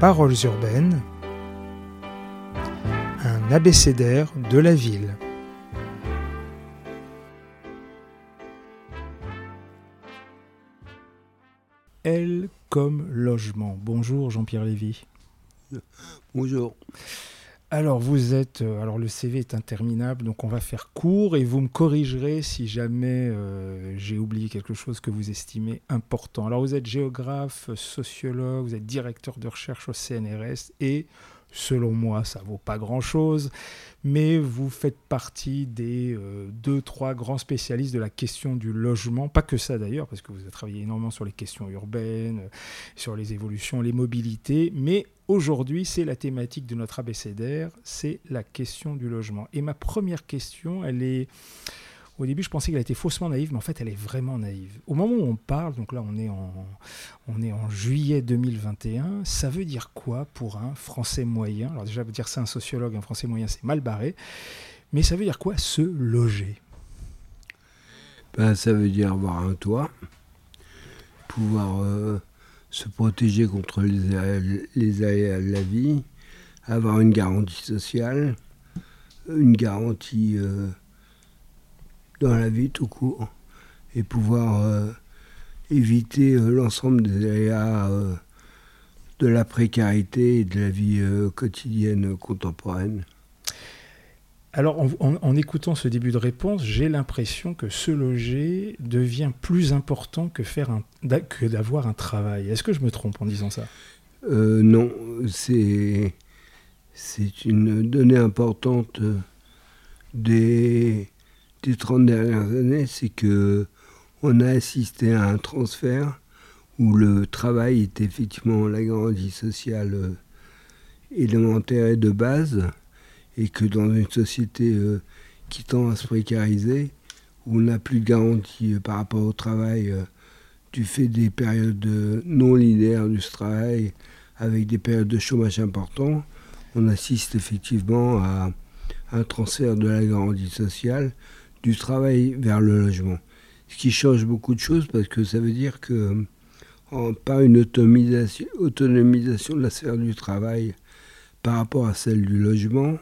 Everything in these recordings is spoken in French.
Paroles urbaines, un abécédaire de la ville. L comme logement. Bonjour Jean-Pierre Lévy. Bonjour. Alors vous êtes, euh, alors le CV est interminable, donc on va faire court et vous me corrigerez si jamais euh, j'ai oublié quelque chose que vous estimez important. Alors vous êtes géographe, sociologue, vous êtes directeur de recherche au CNRS et selon moi ça vaut pas grand-chose, mais vous faites partie des euh, deux, trois grands spécialistes de la question du logement, pas que ça d'ailleurs, parce que vous avez travaillé énormément sur les questions urbaines, sur les évolutions, les mobilités, mais Aujourd'hui, c'est la thématique de notre abécédaire, c'est la question du logement. Et ma première question, elle est... Au début, je pensais qu'elle était faussement naïve, mais en fait, elle est vraiment naïve. Au moment où on parle, donc là, on est en, on est en juillet 2021, ça veut dire quoi pour un Français moyen? Alors déjà, dire c'est un sociologue, un Français moyen, c'est mal barré. Mais ça veut dire quoi, se loger? Ben, Ça veut dire avoir un toit, pouvoir... Euh, se protéger contre les aléas, de la vie, avoir une garantie sociale, une garantie euh, dans la vie tout court, et pouvoir euh, éviter euh, l'ensemble des aléas de la précarité et de la vie quotidienne contemporaine. Alors, en, écoutant ce début de réponse, j'ai l'impression que se loger devient plus important que, faire un, que d'avoir un travail. Est-ce que je me trompe en disant ça? Euh, Non, c'est, c'est une donnée importante des, des 30 dernières années, c'est que on a assisté à un transfert où le travail est effectivement la garantie sociale euh, élémentaire et de base et que dans une société euh, qui tend à se précariser, où on n'a plus de garantie euh, par rapport au travail du fait des périodes non linéaires du travail, avec des périodes de chômage importants, on assiste effectivement à un transfert de la garantie sociale du travail vers le logement. Ce qui change beaucoup de choses parce que ça veut dire que par une autonomisation, de la sphère du travail par rapport à celle du logement,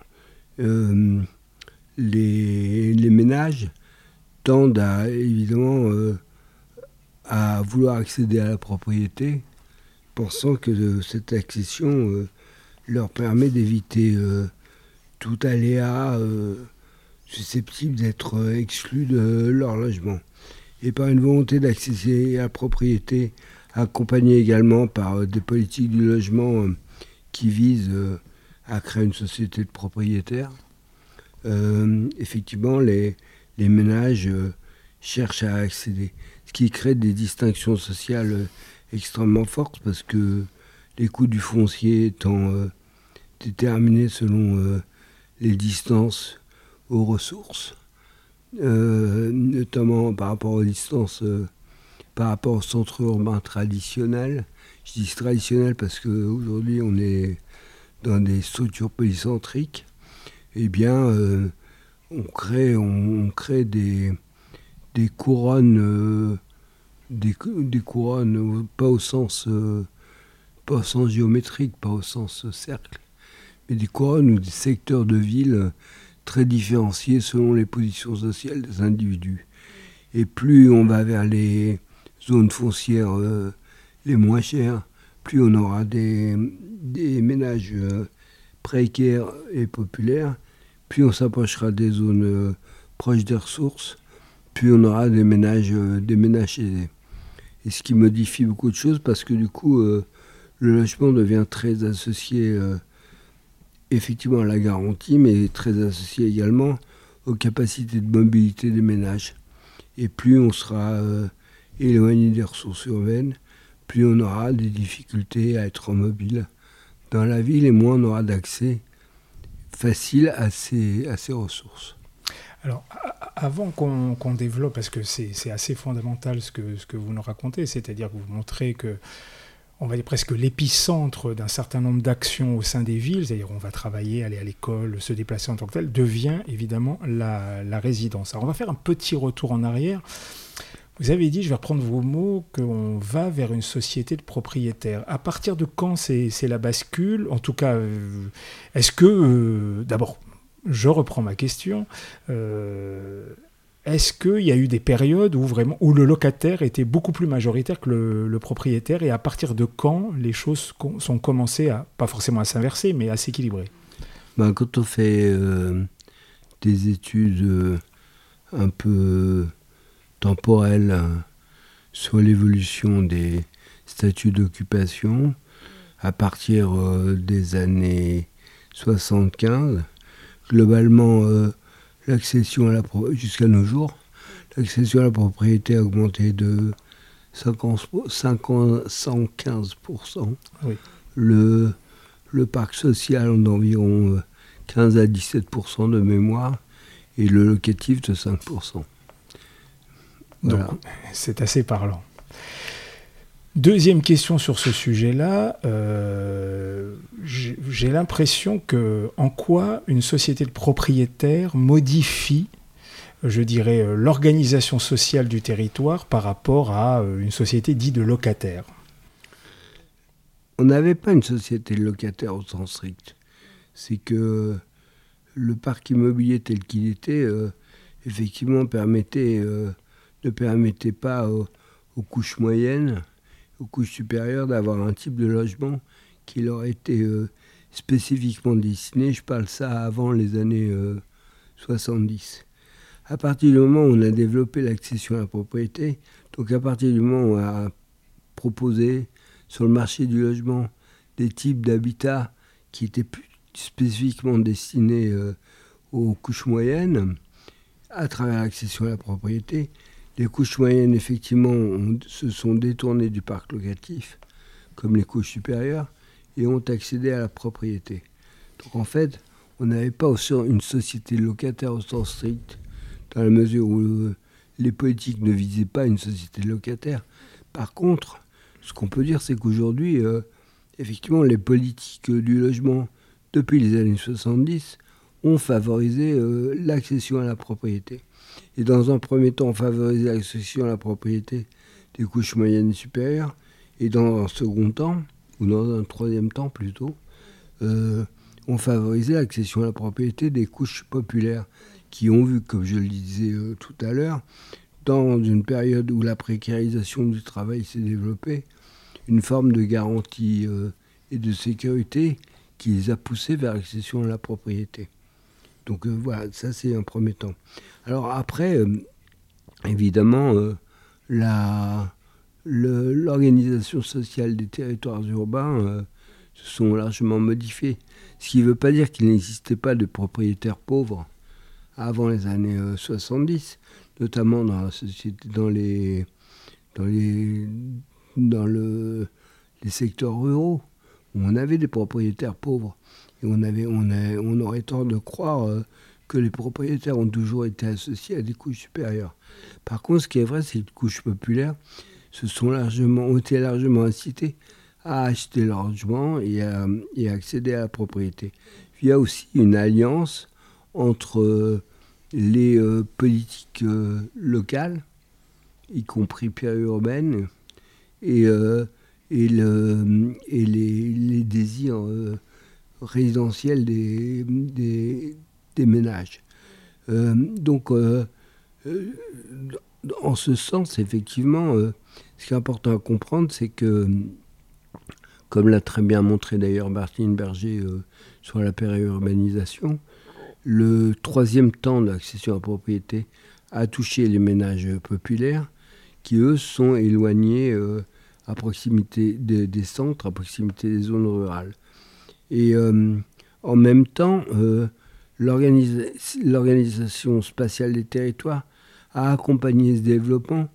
euh, les, ménages tendent à, évidemment euh, à vouloir accéder à la propriété, pensant que cette accession euh, leur permet d'éviter tout aléa susceptible d'être exclu de leur logement. Et par une volonté d'accéder à la propriété, accompagnée également par des politiques du logement qui visent à créer une société de propriétaires. Euh, effectivement, les, ménages euh, cherchent à accéder. Ce qui crée des distinctions sociales euh, extrêmement fortes parce que les coûts du foncier étant déterminés selon les distances aux ressources, notamment par rapport aux distances, par rapport au centre urbain traditionnel. Je dis traditionnel parce qu'aujourd'hui on est dans des structures polycentriques, eh bien, euh, on crée, on, crée des, des couronnes, euh, des, couronnes, pas au sens, euh, pas au sens géométrique, pas au sens cercle, mais des couronnes ou des secteurs de ville très différenciés selon les positions sociales des individus. Et plus on va vers les zones foncières les moins chères, plus on aura des, des ménages euh, précaires et populaires, plus on s'approchera des zones euh, proches des ressources, plus on aura des ménages, euh, des ménages. Et ce qui modifie beaucoup de choses parce que du coup, le logement devient très associé effectivement la garantie, mais très associé également aux capacités de mobilité des ménages. Et plus on sera éloigné des ressources urbaines, plus on aura des difficultés à être mobile dans la ville et moins on aura d'accès facile à ces, à ces ressources. Alors, avant qu'on développe, parce que c'est assez fondamental ce que, ce que vous nous racontez, c'est-à-dire que vous montrez que, on va dire presque l'épicentre d'un certain nombre d'actions au sein des villes, c'est-à-dire on va travailler, aller à l'école, se déplacer en tant que tel, devient évidemment la, résidence. Alors, on va faire un petit retour en arrière. Vous avez dit, je vais reprendre vos mots, qu'on va vers une société de propriétaires. À partir de quand c'est la bascule? En tout cas, euh, est-ce que, euh, d'abord, je reprends ma question, euh, est-ce qu'il y a eu des périodes où, vraiment, où le locataire était beaucoup plus majoritaire que le, propriétaire et à partir de quand les choses sont commencées à, pas forcément à s'inverser, mais à s'équilibrer? Ben, Quand on fait des études un peu temporelle euh, sur l'évolution des statuts d'occupation à partir euh, des années 75. Globalement, euh, l'accession à la jusqu'à nos jours, l'accession à la propriété a augmenté de 115%. Le, le parc social d'environ 15 à 17% de mémoire et le locatif de 5%. Donc, c'est assez parlant. Deuxième question sur ce sujet-là, euh, j'ai l'impression que en quoi une société de propriétaires modifie, je dirais, euh, l'organisation sociale du territoire par rapport à euh, une société dite de locataire. On n'avait pas une société de locataire au sens strict. C'est que le parc immobilier tel qu'il était, effectivement, permettait ne permettait pas aux, couches moyennes, aux couches supérieures d'avoir un type de logement qui leur était euh, spécifiquement destiné. Je parle ça avant les années 70. Euh, à partir du moment où on a développé l'accession à la propriété, donc à partir du moment où on a proposé sur le marché du logement des types d'habitats qui étaient plus spécifiquement destinés euh, aux couches moyennes, à travers l'accession à la propriété, les couches moyennes, effectivement, se sont détournées du parc locatif, comme les couches supérieures, et ont accédé à la propriété. Donc en fait, on n'avait pas une société locataire au sens strict, dans la mesure où euh, les politiques ne visaient pas une société locataire. Par contre, ce qu'on peut dire, c'est qu'aujourd'hui, euh, effectivement, les politiques du logement, depuis les années 70, ont favorisé euh, l'accession à la propriété et dans un premier temps favoriser l'accession à la propriété des couches moyennes et supérieures, et dans un second temps, ou dans un troisième temps plutôt, euh, on favorisait l'accession à la propriété des couches populaires qui ont vu, comme je le disais euh, tout à l'heure, dans une période où la précarisation du travail s'est développée, une forme de garantie euh, et de sécurité qui les a poussés vers l'accession à la propriété. Donc voilà, ça c'est un premier temps. Alors après, euh, évidemment, euh, l'organisation sociale des territoires urbains euh, se sont largement modifiées. Ce qui ne veut pas dire qu'il n'existait pas de propriétaires pauvres avant les années 70, notamment dans la société, dans les, dans les, dans le, les secteurs ruraux, où on avait des propriétaires pauvres. On, aurait tort de croire que les propriétaires ont toujours été associés à des couches supérieures. Par contre, ce qui est vrai, c'est que les couches populaires se sont largement, ont été largement incités à acheter leur logement et à, accéder à la propriété. Il y a aussi une alliance entre euh, les euh, politiques euh, locales, y compris périurbaines, et, et, le, et les, les, désirs résidentiels des, des, des ménages. Euh, donc, euh, euh, en ce sens, effectivement, ce qui est important à comprendre, c'est que, comme l'a très bien montré d'ailleurs Martine Berger sur la périurbanisation, le troisième temps de l'accession à la propriété a touché les ménages populaires qui, eux, sont éloignés à proximité des, centres, à proximité des zones rurales. Et en même temps, l'Organisation spatiale des territoires a accompagné ce développement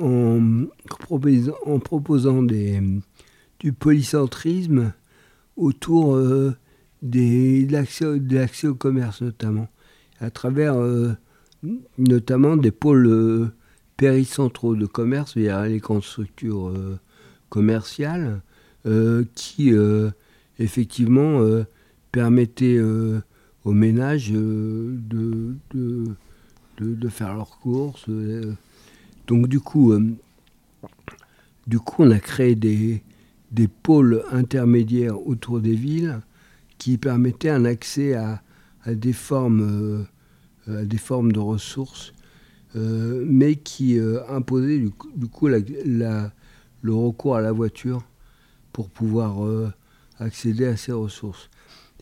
en proposant, des, du polycentrisme autour euh, de l'accès au commerce notamment, à travers euh, notamment des pôles euh, péricentraux de commerce via les grandes structures commerciales qui effectivement permettaient aux ménages euh, de, de, faire leurs courses, euh, Donc du coup, du coup, on a créé des, des pôles intermédiaires autour des villes qui permettaient un accès à, des, formes, des formes de ressources, mais qui imposaient du coup, le recours à la voiture pour pouvoir accéder à ces ressources.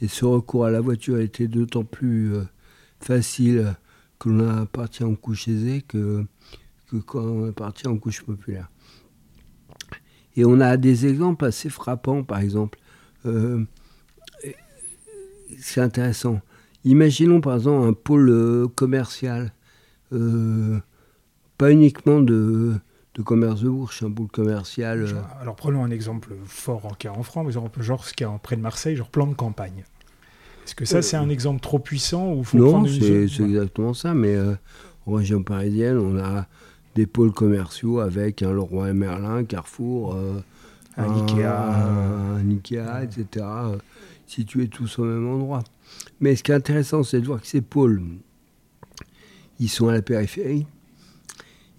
Et ce recours à la voiture était d'autant plus euh, facile que l'on appartient en couche aisée que, que quand on appartient en couche populaire. Et on a des exemples assez frappants, par exemple. Euh, c'est intéressant. Imaginons par exemple un pôle euh, commercial, pas uniquement de, de commerce de bourse, un pôle commercial. Alors prenons un exemple fort en, en France, genre ce qu'il y a près de Marseille, genre plan de campagne. Est-ce que ça, c'est un exemple trop puissant ou faut Non, c'est exactement ça. Mais euh, en région parisienne, on a des pôles commerciaux avec un Leroy et Merlin, Carrefour, euh, un, Ikea, un, Ikea etc., euh, situés tous au même endroit. Mais ce qui est intéressant, c'est de voir que ces pôles, ils sont à la périphérie.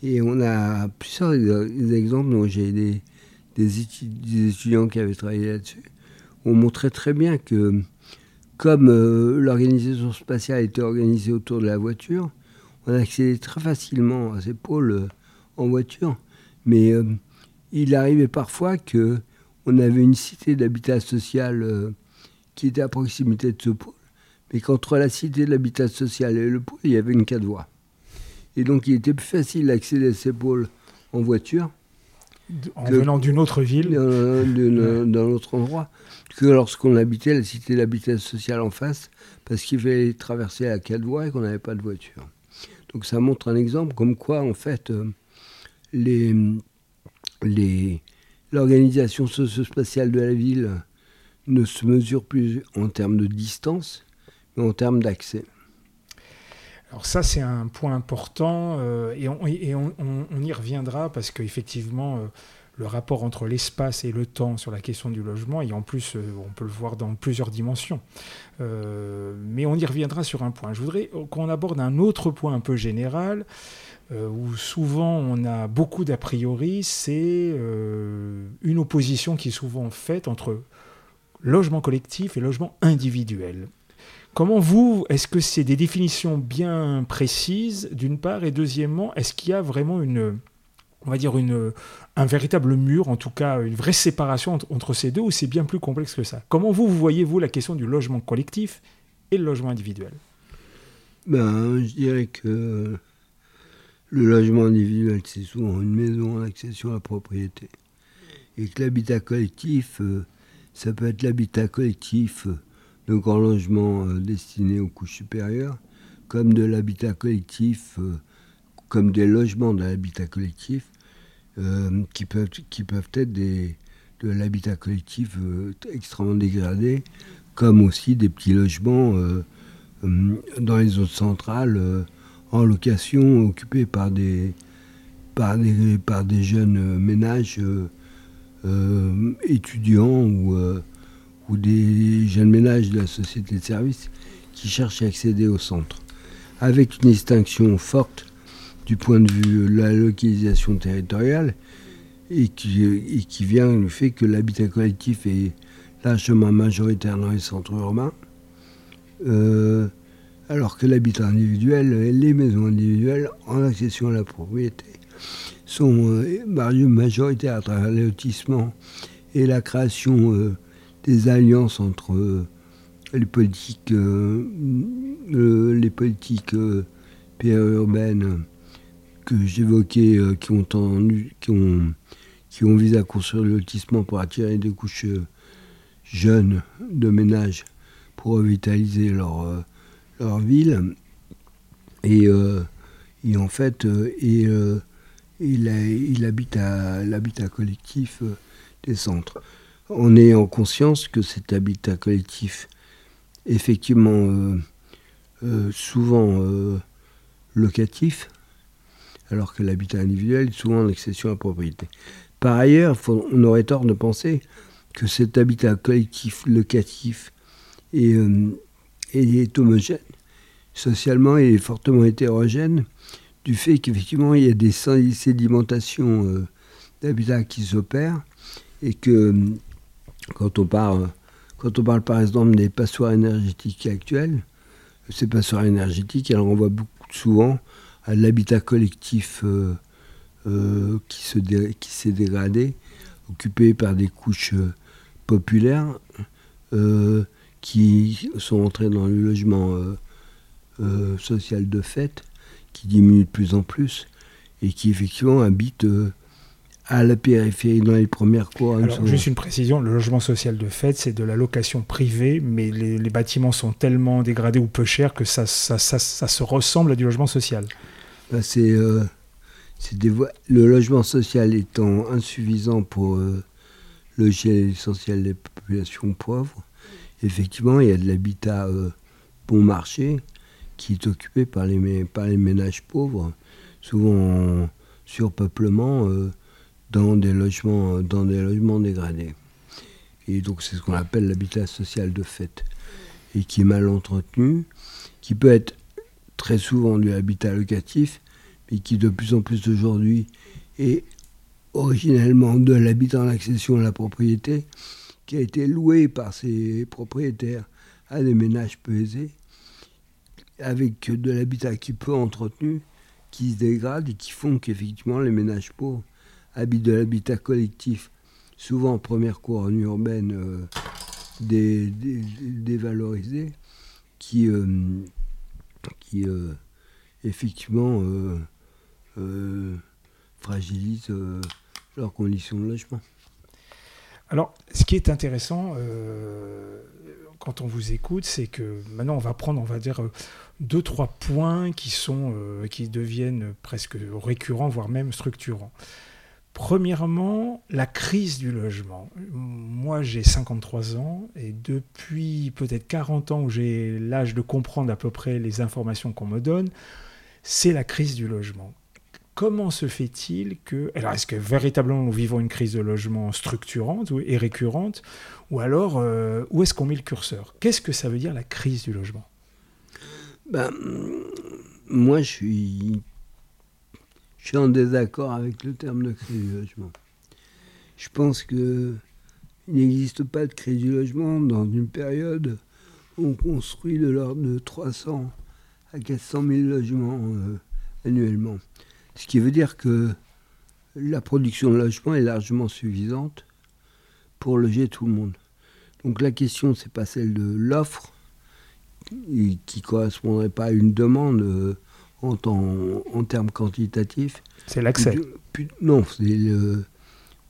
Et on a plusieurs exemples dont j'ai des, des, étudiants qui avaient travaillé là-dessus. On montrait très bien que comme euh, l'organisation spatiale était organisée autour de la voiture, on accédait très facilement à ces pôles euh, en voiture. Mais euh, il arrivait parfois que on avait une cité d'habitat social qui était à proximité de ce pôle, mais qu'entre la cité de l'habitat social et le pôle, il y avait une quatre voies. Et donc il était plus facile d'accéder à ces pôles en voiture. En venant d'une autre ville D'un autre endroit que lorsqu'on habitait la cité d'habitat social en face, parce qu'il fallait traverser la quatre voies et qu'on n'avait pas de voiture. Donc ça montre un exemple comme quoi, en fait, euh, les, les, l'organisation socio-spatiale de la ville ne se mesure plus en termes de distance, mais en termes d'accès. Alors ça, c'est un point important euh, et, on, y reviendra parce qu'effectivement, euh, le rapport entre l'espace et le temps sur la question du logement, et en plus, euh, on peut le voir dans plusieurs dimensions. Mais on y reviendra sur un point. Je voudrais qu'on aborde un autre point un peu général, où souvent on a beaucoup d'a priori, c'est une opposition qui est souvent faite entre logement collectif et logement individuel. Comment vous, est-ce que c'est des définitions bien précises, d'une part, et deuxièmement, est-ce qu'il y a vraiment une on va dire, une, un véritable mur, en tout cas une vraie séparation entre, ces deux, ou c'est bien plus complexe que ça? Comment vous, voyez-vous la question du logement collectif et le logement individuel? Ben, Je dirais que le logement individuel, c'est souvent une maison en accession à la propriété. Et que l'habitat collectif, euh, ça peut être l'habitat collectif euh, de grands logements euh, destinés aux couches supérieures, comme de l'habitat collectif, comme des logements de l'habitat collectif euh, qui, peuvent, être de l'habitat collectif euh, extrêmement dégradé, comme aussi des petits logements euh, dans les zones centrales en location occupés par des jeunes ménages étudiants ou, ou des jeunes ménages de la société de services qui cherchent à accéder au centre. Avec une distinction forte du point de vue de la localisation territoriale et qui, et qui vient du fait que l'habitat collectif est largement majoritaire dans les centres urbains, euh, alors que l'habitat individuel, les maisons individuelles en accession à la propriété, sont euh, majoritaires à travers les lotissements et la création euh, des alliances entre les politiques, les politiques périurbaines que j'évoquais, euh, qui, ont qui, ont, qui ont visé à construire le lotissement pour attirer des couches euh, jeunes de ménage pour revitaliser leur, euh, leur ville. Et, et en fait, et, il, il, habite à l'habitat collectif des centres. On est en conscience que cet habitat collectif, effectivement, souvent locatif, alors que l'habitat individuel est souvent en accession à la propriété. Par ailleurs, on aurait tort de penser que cet habitat collectif, locatif, est, euh, est homogène. Socialement, il est fortement hétérogène du fait qu'effectivement il y a des sédimentations euh, d'habitat qui s'opèrent et que quand on parle, quand on parle par exemple des passoires énergétiques actuelles, ces passoires énergétiques, elles renvoient beaucoup souvent à l'habitat collectif euh, euh, qui, se s'est dégradé, occupé par des couches populaires qui sont entrées dans le logement social de fait qui diminue de plus en plus et qui effectivement habite euh, à la périphérie dans les premières cours. Alors, juste une précision, le logement social de fait, c'est de la location privée, mais les, bâtiments sont tellement dégradés ou peu chers que ça, ça, ça, se ressemble à du logement social. Ben, c'est, euh, le logement social étant insuffisant pour euh, loger l'essentiel des populations pauvres, effectivement, il y a de l'habitat bon marché qui est occupé par les, par les ménages pauvres, souvent en surpeuplement, euh, dans, des logements, dans des logements dégradés. Et donc c'est ce qu'on appelle l'habitat social de fait, et qui est mal entretenu, qui peut être très souvent du habitat locatif, mais qui de plus en plus aujourd'hui est originellement de l'habitat en accession à la propriété, qui a été loué par ses propriétaires à des ménages peu aisés avec de l'habitat qui peu entretenu, qui se dégrade et qui font qu'effectivement les ménages pauvres de l'habitat collectif, souvent en première couronne urbaine euh, dévalorisée, qui, euh, qui euh, effectivement fragilise leurs conditions de logement. Alors, ce qui est intéressant, quand on vous écoute, c'est que maintenant on va prendre, on va dire, deux, trois points qui, sont, qui deviennent presque récurrents, voire même structurants. Premièrement, la crise du logement. Moi, j'ai 53 ans et depuis peut-être 40 ans où j'ai l'âge de comprendre à peu près les informations qu'on me donne, c'est la crise du logement. Comment se fait-il que... Alors, est-ce que véritablement nous vivons une crise de logement structurante et récurrente Ou alors, euh, où est-ce qu'on met le curseur? Qu'est-ce que ça veut dire la crise du logement? Ben, Moi, je suis... je suis en désaccord avec le terme de du logement. Je pense qu'il n'existe pas de du logement dans une période où on construit de l'ordre de 300 à 400 000 logements euh, annuellement. Ce qui veut dire que la production de logement est largement suffisante pour loger tout le monde. Donc la question, c'est pas celle de l'offre, qui correspondrait pas à une demande euh, en, en termes quantitatifs. C'est l'accès. Non, c'est le,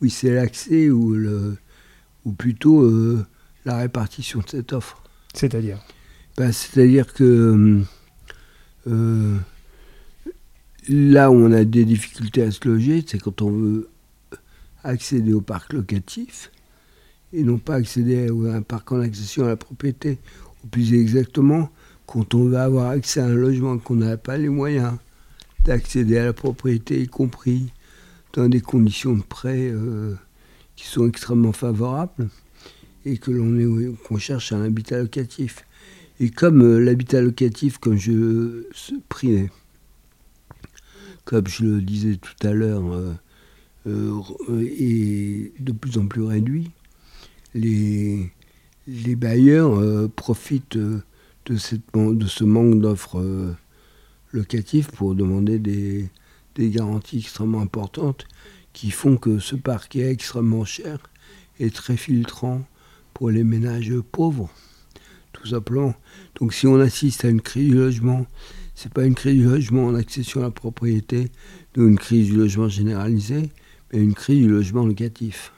oui, c'est l'accès ou, le, ou plutôt euh, la répartition de cette offre. C'est-à-dire? Ben, C'est-à-dire que euh, Là où on a des difficultés à se loger, c'est quand on veut accéder au parc locatif et non pas accéder à un parc en accession à la propriété. Ou plus exactement, quand on veut avoir accès à un logement qu'on n'a pas les moyens d'accéder à la propriété, y compris dans des conditions de prêt euh, qui sont extrêmement favorables, et que l'on qu'on cherche un habitat locatif. Et comme euh, l'habitat locatif, comme je comme je le disais tout à l'heure, euh, euh, est de plus en plus réduit. Les, bailleurs profitent de, cette, de, ce manque d'offres locatives pour demander des, garanties extrêmement importantes qui font que ce parc est extrêmement cher et très filtrant pour les ménages pauvres, tout simplement. Donc si on assiste à une crise du logement c'est pas une crise du logement en accession à la propriété, ou une crise du logement généralisé, mais une crise du logement locatif.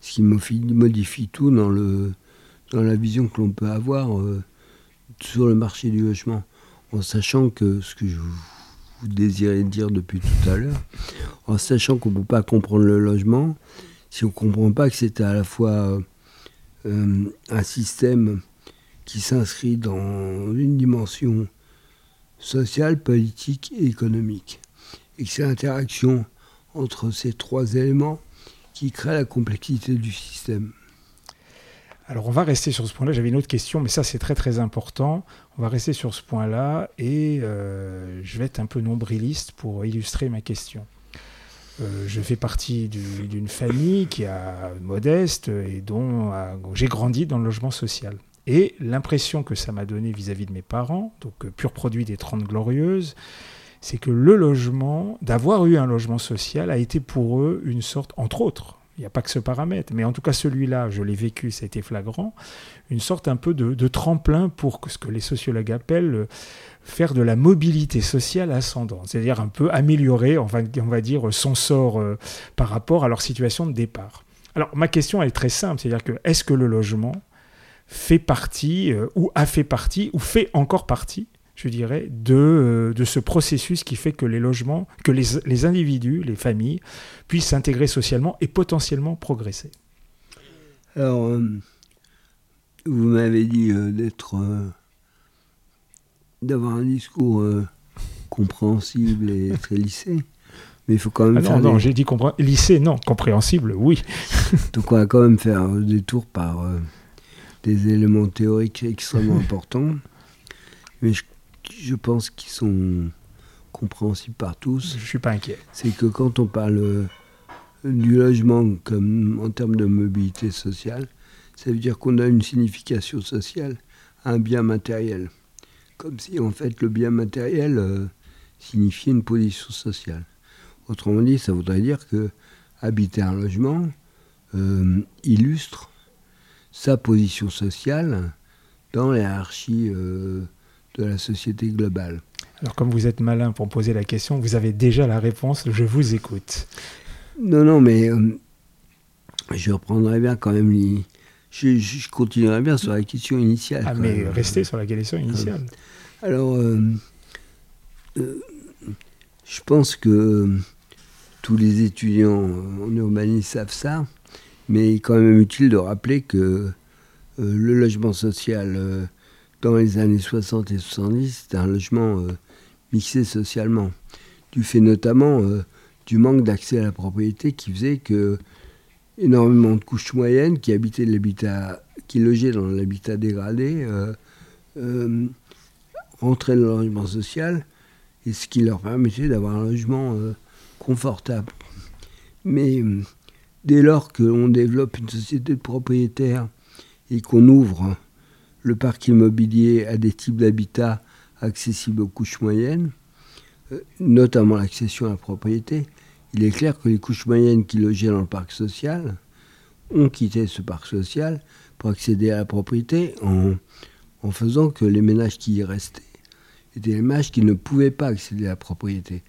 Ce qui modifie tout dans la vision que l'on peut avoir euh, sur le marché du logement, en sachant que ce que je vous désirais dire depuis tout à l'heure, en sachant qu'on ne peut pas comprendre le logement si on ne comprend pas que c'est à la fois euh, un système qui s'inscrit dans une dimension social, politique et économique. Et c'est l'interaction entre ces trois éléments qui crée la complexité du système. Alors on va rester sur ce point-là. J'avais une autre question, mais ça c'est très très important. On va rester sur ce point-là et euh, je vais être un peu nombriliste pour illustrer ma question. Euh, je fais partie d'une famille qui a modeste et dont j'ai grandi dans le logement social. Et l'impression que ça m'a donné vis-à-vis de mes parents, donc euh, pur produit des Trente Glorieuses, c'est que le logement, d'avoir eu un logement social, a été pour eux une sorte, entre autres, il n'y a pas que ce paramètre, mais en tout cas celui-là, je l'ai vécu, ça a été flagrant, une sorte un peu de, tremplin pour ce que les sociologues appellent euh, faire de la mobilité sociale ascendante, c'est-à-dire un peu améliorer, on va, on va dire, son sort euh, par rapport à leur situation de départ. Alors ma question est très simple, c'est-à-dire que est-ce que le logement fait partie, euh, ou a fait partie, ou fait encore partie je dirais, de, euh, de ce processus qui fait que les logements, que les, les individus, les familles, puissent s'intégrer socialement et potentiellement progresser. Alors, euh, vous m'avez dit euh, d'être, d'avoir un discours compréhensible et très lissé. Mais il faut quand même ah faire. Non, non, j'ai dit lissé, non, compréhensible, oui. Donc on va quand même faire des tours par des éléments théoriques extrêmement importants. Mais je je pense qu'ils sont compréhensibles par tous. Je ne suis pas inquiet. C'est que quand on parle euh, du logement comme en termes de mobilité sociale, ça veut dire qu'on a une signification sociale à un bien matériel. Comme si en fait le bien matériel euh, signifiait une position sociale. Autrement dit, ça voudrait dire que habiter un logement euh, illustre sa position sociale dans la hiérarchie de la société globale. Alors comme vous êtes malin pour poser la question, vous avez déjà la réponse, je vous écoute. Non, non, mais euh, je reprendrai bien quand même Je, continuerai bien sur la question initiale. Ah, mais restez sur la question initiale. Alors, euh, euh, je pense que tous les étudiants en urbanisme savent ça, mais il est quand même utile de rappeler que le logement social dans les années 60 et 70, c'était un logement euh, mixé socialement, du fait notamment euh, du manque d'accès à la propriété qui faisait que énormément de couches moyennes qui habitaient l'habitat, qui logeaient dans l'habitat dégradé, euh, rentraient dans le logement social, et ce qui leur permettait d'avoir un logement confortable. Mais dès lors qu'on développe une société de propriétaires et qu'on ouvre le parc immobilier a des types d'habitats accessibles aux couches moyennes, euh, notamment l'accession à la propriété. Il est clair que les couches moyennes qui logeaient dans le parc social ont quitté ce parc social pour accéder à la propriété en, faisant que les ménages qui y restaient étaient les ménages qui ne pouvaient pas accéder à la propriété,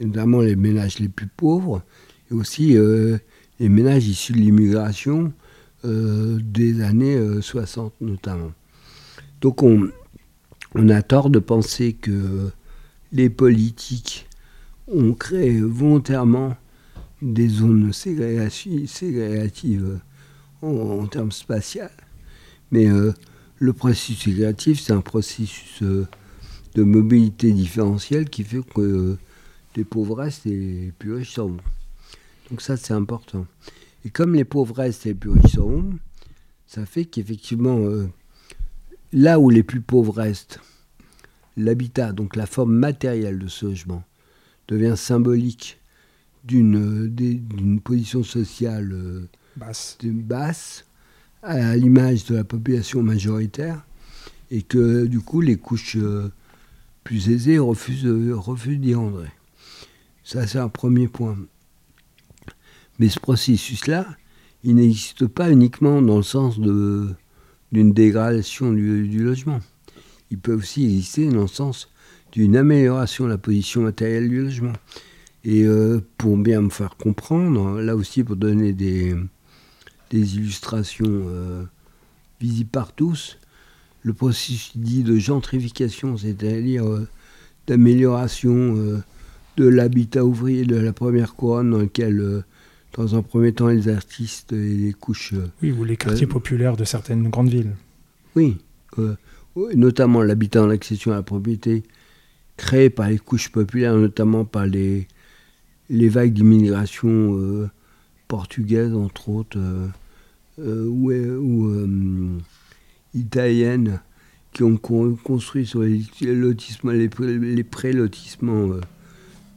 et notamment les ménages les plus pauvres et aussi euh, les ménages issus de l'immigration euh, des années 60 notamment. Donc on, a tort de penser que les politiques ont créé volontairement des zones ségrégatives en, termes spatial. Mais euh, le processus ségrégatif, c'est un processus euh, de mobilité différentielle qui fait que euh, les pauvres restent et les plus riches s'en vont. Donc ça, c'est important. Et comme les pauvres restent et les plus riches s'en vont, ça fait qu'effectivement, là où les plus pauvres restent, l'habitat, donc la forme matérielle de ce logement, devient symbolique d'une position sociale euh, basse. basse à l'image de la population majoritaire et que du coup les couches euh, plus aisées refusent, refusent d'y rentrer. Ça c'est un premier point. Mais ce processus-là, il n'existe pas uniquement dans le sens de d'une dégradation du, logement. Il peut aussi exister dans le sens d'une amélioration de la position matérielle du logement. Et euh, pour bien me faire comprendre, là aussi pour donner des, illustrations euh, visibles par tous, le processus dit de gentrification, c'est-à-dire euh, d'amélioration de l'habitat ouvrier de la première couronne dans lequel dans un premier temps les artistes et les couches. Euh, oui, ou les quartiers populaires de certaines grandes villes. Oui, euh, notamment l'habitat en accession à la propriété, créé par les couches populaires, notamment par les, les vagues d'immigration euh, portugaises, entre autres, ou, ou italiennes qui ont construit sur les lotissements, les, pré-lotissements euh,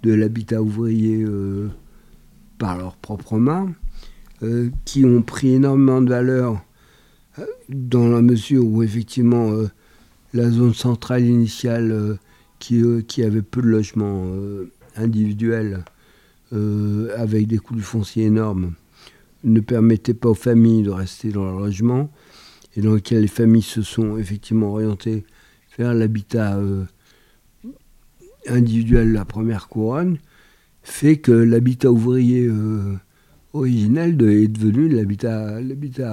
de l'habitat ouvrier euh, par leurs propres mains, euh, qui ont pris énormément de valeur dans la mesure où effectivement la zone centrale initiale qui, qui, avait peu de logements individuels avec des coûts du foncier énormes ne permettait pas aux familles de rester dans leur logement et dans lequel les familles se sont effectivement orientées vers l'habitat euh, individuel de la première couronne, fait que l'habitat ouvrier euh, originel est devenu l'habitat,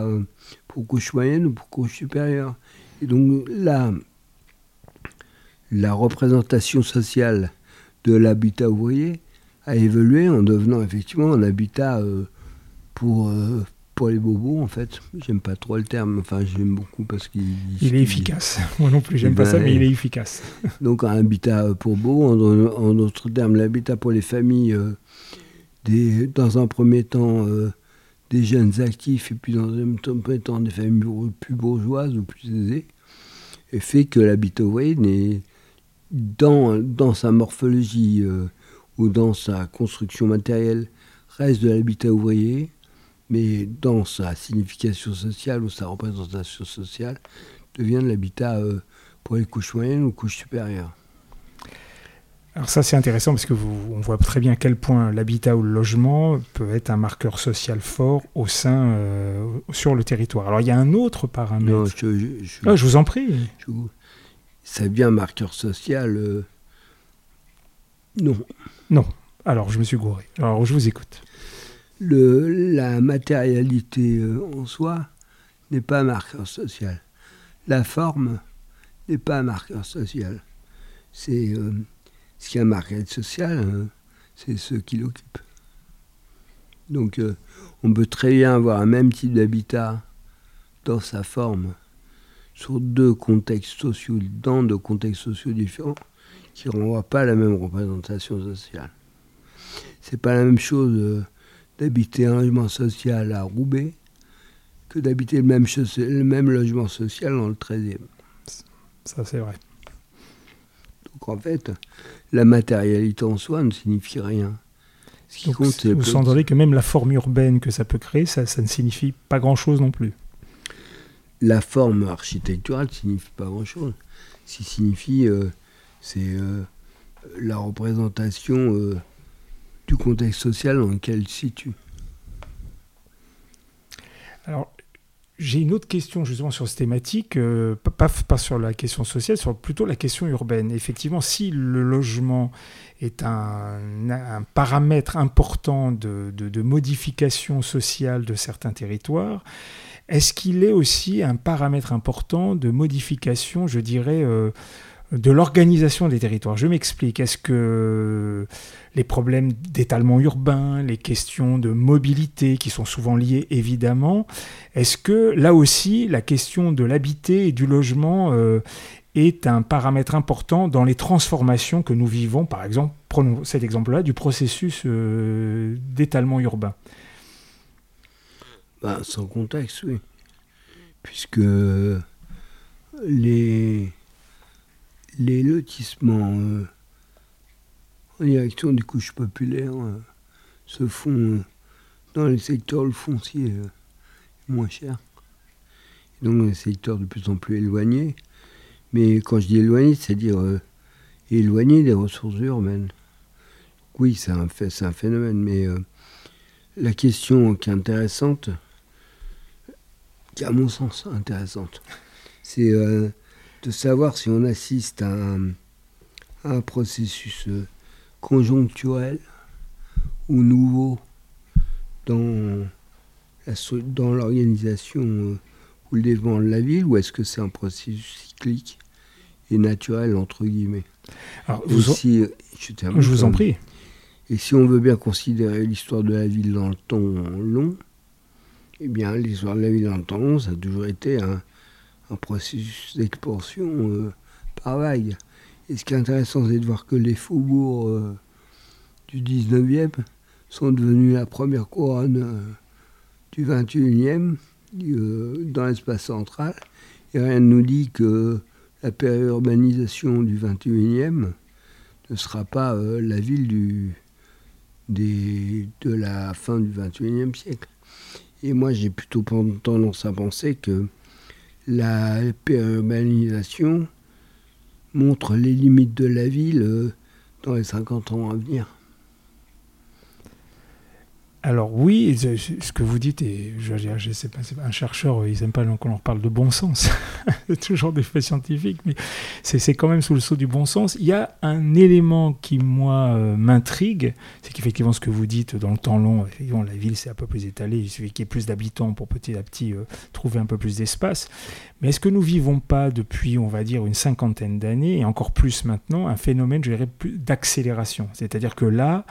euh, pour couche moyenne ou pour couche supérieure. Et donc la représentation sociale de l'habitat ouvrier a évolué en devenant effectivement un habitat pour, pour les bobos, en fait, j'aime pas trop le terme. Enfin, j'aime beaucoup parce qu'il. Il est efficace. Moi non plus, j'aime pas ça, mais il est efficace. Donc, un habitat pour beau, en, d'autres termes, l'habitat pour les familles, euh, des, dans un premier temps, euh, des jeunes actifs, et puis dans un premier temps, des familles plus bourgeoises ou plus aisées, et fait que l'habitat ouvrier n'est, dans, dans sa morphologie euh, ou dans sa construction matérielle, reste de l'habitat ouvrier mais dans sa signification sociale ou sa représentation sociale, devient de l'habitat euh, pour les couches moyennes ou couches supérieures. Alors ça c'est intéressant parce que vous, on voit très bien à quel point l'habitat ou le logement peut être un marqueur social fort au sein euh, sur le territoire. Alors il y a un autre paramètre. Non, je, je, ah, vous en prie. ça devient un marqueur social. Euh, non. Non. Alors je me suis gouré. Alors je vous écoute la matérialité euh, en soi n'est pas un marqueur social. La forme n'est pas un marqueur social. C'est euh, ce qui est un marqueur social, hein, c'est ceux qui l'occupent. Donc euh, on peut très bien avoir un même type d'habitat dans sa forme sur deux contextes sociaux, dans deux contextes sociaux différents, qui ne renvoient pas la même représentation sociale. C'est pas la même chose d'habiter un logement social à Roubaix que d'habiter le même, le même logement social dans le 13e. Ça, c'est vrai. Donc en fait, la matérialité en soi ne signifie rien. Ce qui compte, vous entendez que même la forme urbaine que ça peut créer, ça, ça ne signifie pas grand-chose non plus. La forme architecturale ne signifie pas grand-chose. Ce qui signifie, euh, c'est euh, la représentation euh, du contexte social dans lequel il se situe. Alors, j'ai une autre question justement sur cette thématique, euh, pas, sur la question sociale, sur plutôt la question urbaine. Effectivement, si le logement est un, paramètre important de, de, modification sociale de certains territoires, est-ce qu'il est aussi un paramètre important de modification, je dirais, euh, de l'organisation des territoires. Je m'explique. Est-ce que les problèmes d'étalement urbain, les questions de mobilité qui sont souvent liées évidemment, est-ce que là aussi la question de l'habité et du logement euh, est un paramètre important dans les transformations que nous vivons, par exemple, prenons cet exemple-là, du processus euh, d'étalement urbain? Ben, Sans contexte, oui. Puisque les les lotissements euh, en direction des couches populaires euh, se font euh, dans les secteurs le foncier moins cher. donc dans les secteurs de plus en plus éloignés. Mais quand je dis éloigné, c'est-à-dire éloigné des ressources urbaines. Oui, c'est un, un phénomène, mais la question qui est intéressante, qui est à mon sens intéressante, c'est de savoir si on assiste à un, processus euh, conjoncturel ou nouveau dans, dans l'organisation euh, ou le développement de la ville, ou est-ce que c'est un processus cyclique et naturel, entre guillemets? Alors, vous je, je vous en prie. Et si on veut bien considérer l'histoire de la ville dans le temps long, eh bien, l'histoire de la ville dans le temps long, ça a toujours été un, un processus d'expansion euh, par vague. Et ce qui est intéressant, c'est de voir que les faubourgs euh, du 19e sont devenus la première couronne euh, du 21e dans l'espace central, Et rien ne nous dit que la périurbanisation du 21e ne sera pas la ville du, de la fin du 21e siècle. Et moi, j'ai plutôt tendance à penser que la périurbanisation montre les limites de la ville euh, dans les 50 ans à venir. Alors oui, ce que vous dites, et je, je sais pas, un chercheur, ils n'aiment pas qu'on leur parle de bon sens, c'est toujours des faits scientifiques, mais c'est quand même sous le sceau du bon sens. Il y a un élément qui, moi, euh, m'intrigue, c'est qu'effectivement, ce que vous dites, dans le temps long, la ville, c'est un peu plus étalé, il suffit qu'il y ait plus d'habitants pour petit à petit euh, trouver un peu plus d'espace. Mais est-ce que nous vivons pas depuis, on va dire, une cinquantaine d'années, et encore plus maintenant, un phénomène, je dirais, d'accélération? C'est-à-dire que là,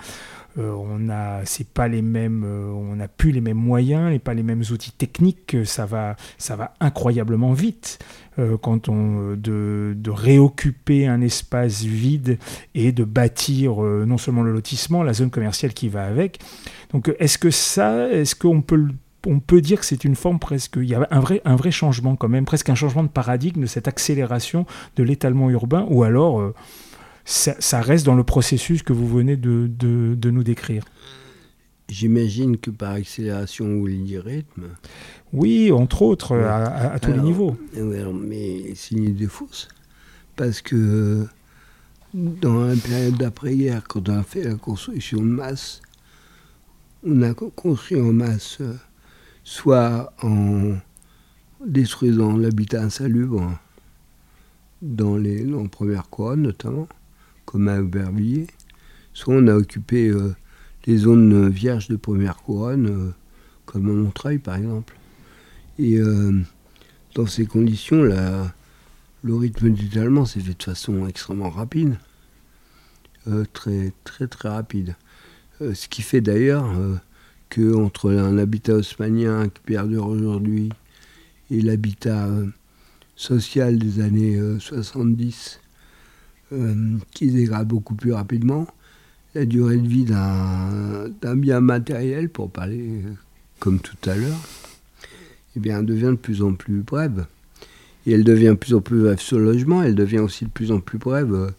euh, on a c'est pas les mêmes euh, on n'a plus les mêmes moyens et pas les mêmes outils techniques ça va ça va incroyablement vite. Euh, quand on de, de, réoccuper un espace vide et de bâtir non seulement le lotissement la zone commerciale qui va avec. Donc est-ce que ça est-ce qu'on peut on peut dire que c'est une forme presque, il y a un vrai, un vrai changement quand même, presque un changement de paradigme de cette accélération de l'étalement urbain, ou alors ça, reste dans le processus que vous venez de, de, nous décrire. J'imagine que par accélération, vous voulez rythme Oui, entre autres, à, tous les niveaux. mais c'est une idée fausse. Parce que dans la période d'après-guerre, quand on a fait la construction de masse, on a construit en masse soit en détruisant l'habitat insalubre dans les dans premières couronnes notamment, comme à Aubervilliers, soit on a occupé euh, les zones vierges de première couronne, euh, comme à Montreuil par exemple. Et euh, dans ces conditions, le rythme d'étalement s'est fait de façon extrêmement rapide, très très très rapide. ce qui fait d'ailleurs que entre un habitat haussmanien qui perdure aujourd'hui et l'habitat social des années 70 euh, qui dégrade beaucoup plus rapidement. La durée de vie d'un bien matériel, pour parler euh, comme tout à l'heure, eh bien, devient de plus en plus brève. Et elle devient de plus en plus brève sur le logement, elle devient aussi de plus en plus brève euh,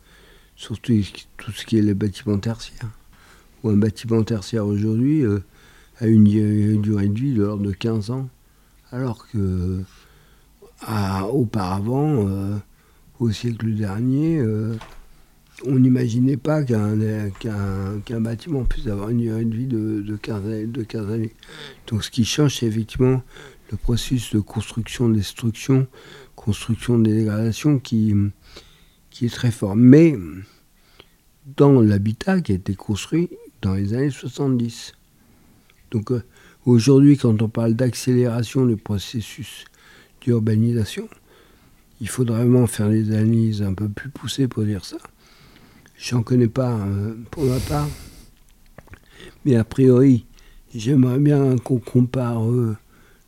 sur tout, ce qui est les bâtiments tertiaires. Ou un bâtiment tertiaire aujourd'hui a une, durée de vie de l'ordre de 15 ans, alors que auparavant, au siècle dernier, euh, on n'imaginait pas qu'un bâtiment puisse avoir une durée de vie de, 15 années, Donc ce qui change, c'est effectivement le processus de construction, destruction, construction, dégradation qui, qui est très fort. Mais dans l'habitat qui a été construit dans les années 70. Donc euh, aujourd'hui, quand on parle d'accélération du processus d'urbanisation, il faudrait vraiment faire des analyses un peu plus poussées pour dire ça. J'en connais pas euh, pour ma part. Mais a priori, j'aimerais bien qu'on compare euh,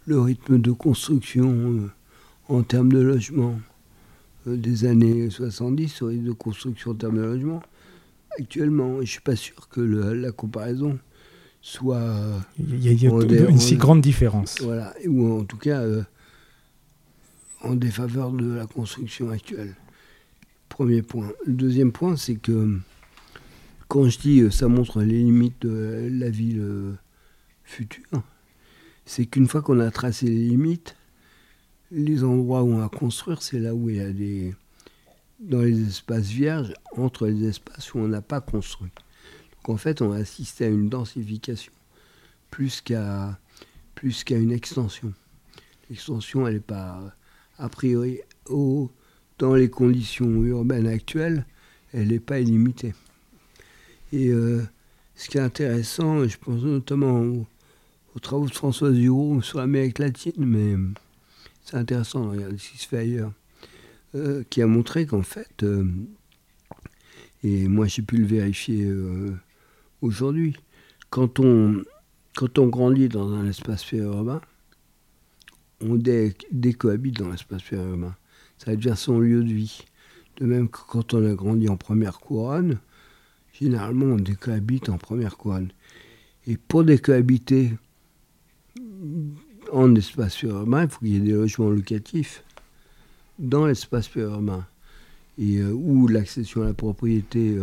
le rythme de construction euh, en termes de logement des années 70 au rythme de construction en termes de logement actuellement. Je ne suis pas sûr que la comparaison soit. Il y a, une si grande différence. Voilà, ou en tout cas en défaveur de la construction actuelle. Premier point. Le deuxième point, c'est que quand je dis euh, ça montre les limites de la ville euh, future, c'est qu'une fois qu'on a tracé les limites, les endroits où on va construire, c'est là où il y a des. dans les espaces vierges, entre les espaces où on n'a pas construit. Donc en fait, on va assister à une densification plus qu'à plus qu'à une extension. L'extension, elle n'est pas a priori, dans les conditions urbaines actuelles, elle n'est pas illimitée. Et euh, ce qui est intéressant, je pense notamment aux, travaux de François Duro sur l'Amérique latine, mais c'est intéressant de regarder ce qui se fait ailleurs, euh, qui a montré qu'en fait, euh, et moi j'ai pu le vérifier aujourd'hui, quand on, quand on grandit dans un espace urbain, on décohabite dans l'espace périurbain. Ça devient son lieu de vie. De même que quand on a grandi en première couronne, généralement on décohabite en première couronne. Et pour décohabiter en espace urbain, il faut qu'il y ait des logements locatifs. dans l'espace périurbain et, ou l'accession à la propriété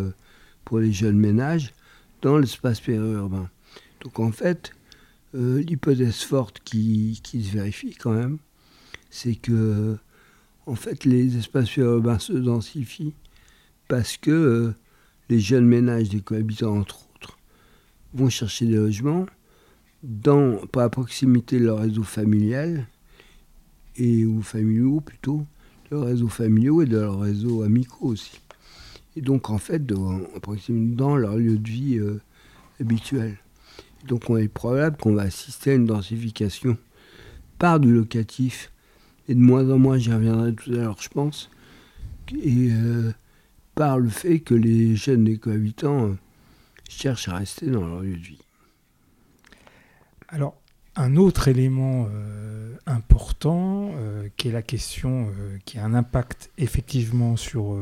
pour les jeunes ménages dans l'espace périurbain. Donc en fait, l'hypothèse forte qui, qui, se vérifie quand même, c'est que en fait les espaces périurbains se densifient parce que les jeunes ménages des cohabitants entre autres vont chercher des logements dans, à proximité de leur réseau familial et ou familiaux plutôt, de leur réseau familiaux et de leur réseau amicaux aussi. Et donc en fait, dans leur lieu de vie euh, habituel. Donc on est probable qu'on va assister à une densification par du locatif et de moins en moins, j'y reviendrai tout à l'heure, je pense, et euh, par le fait que les jeunes des cohabitants euh, cherchent à rester dans leur lieu de vie. Alors, un autre élément euh, important, qui est la question, qui a un impact effectivement sur,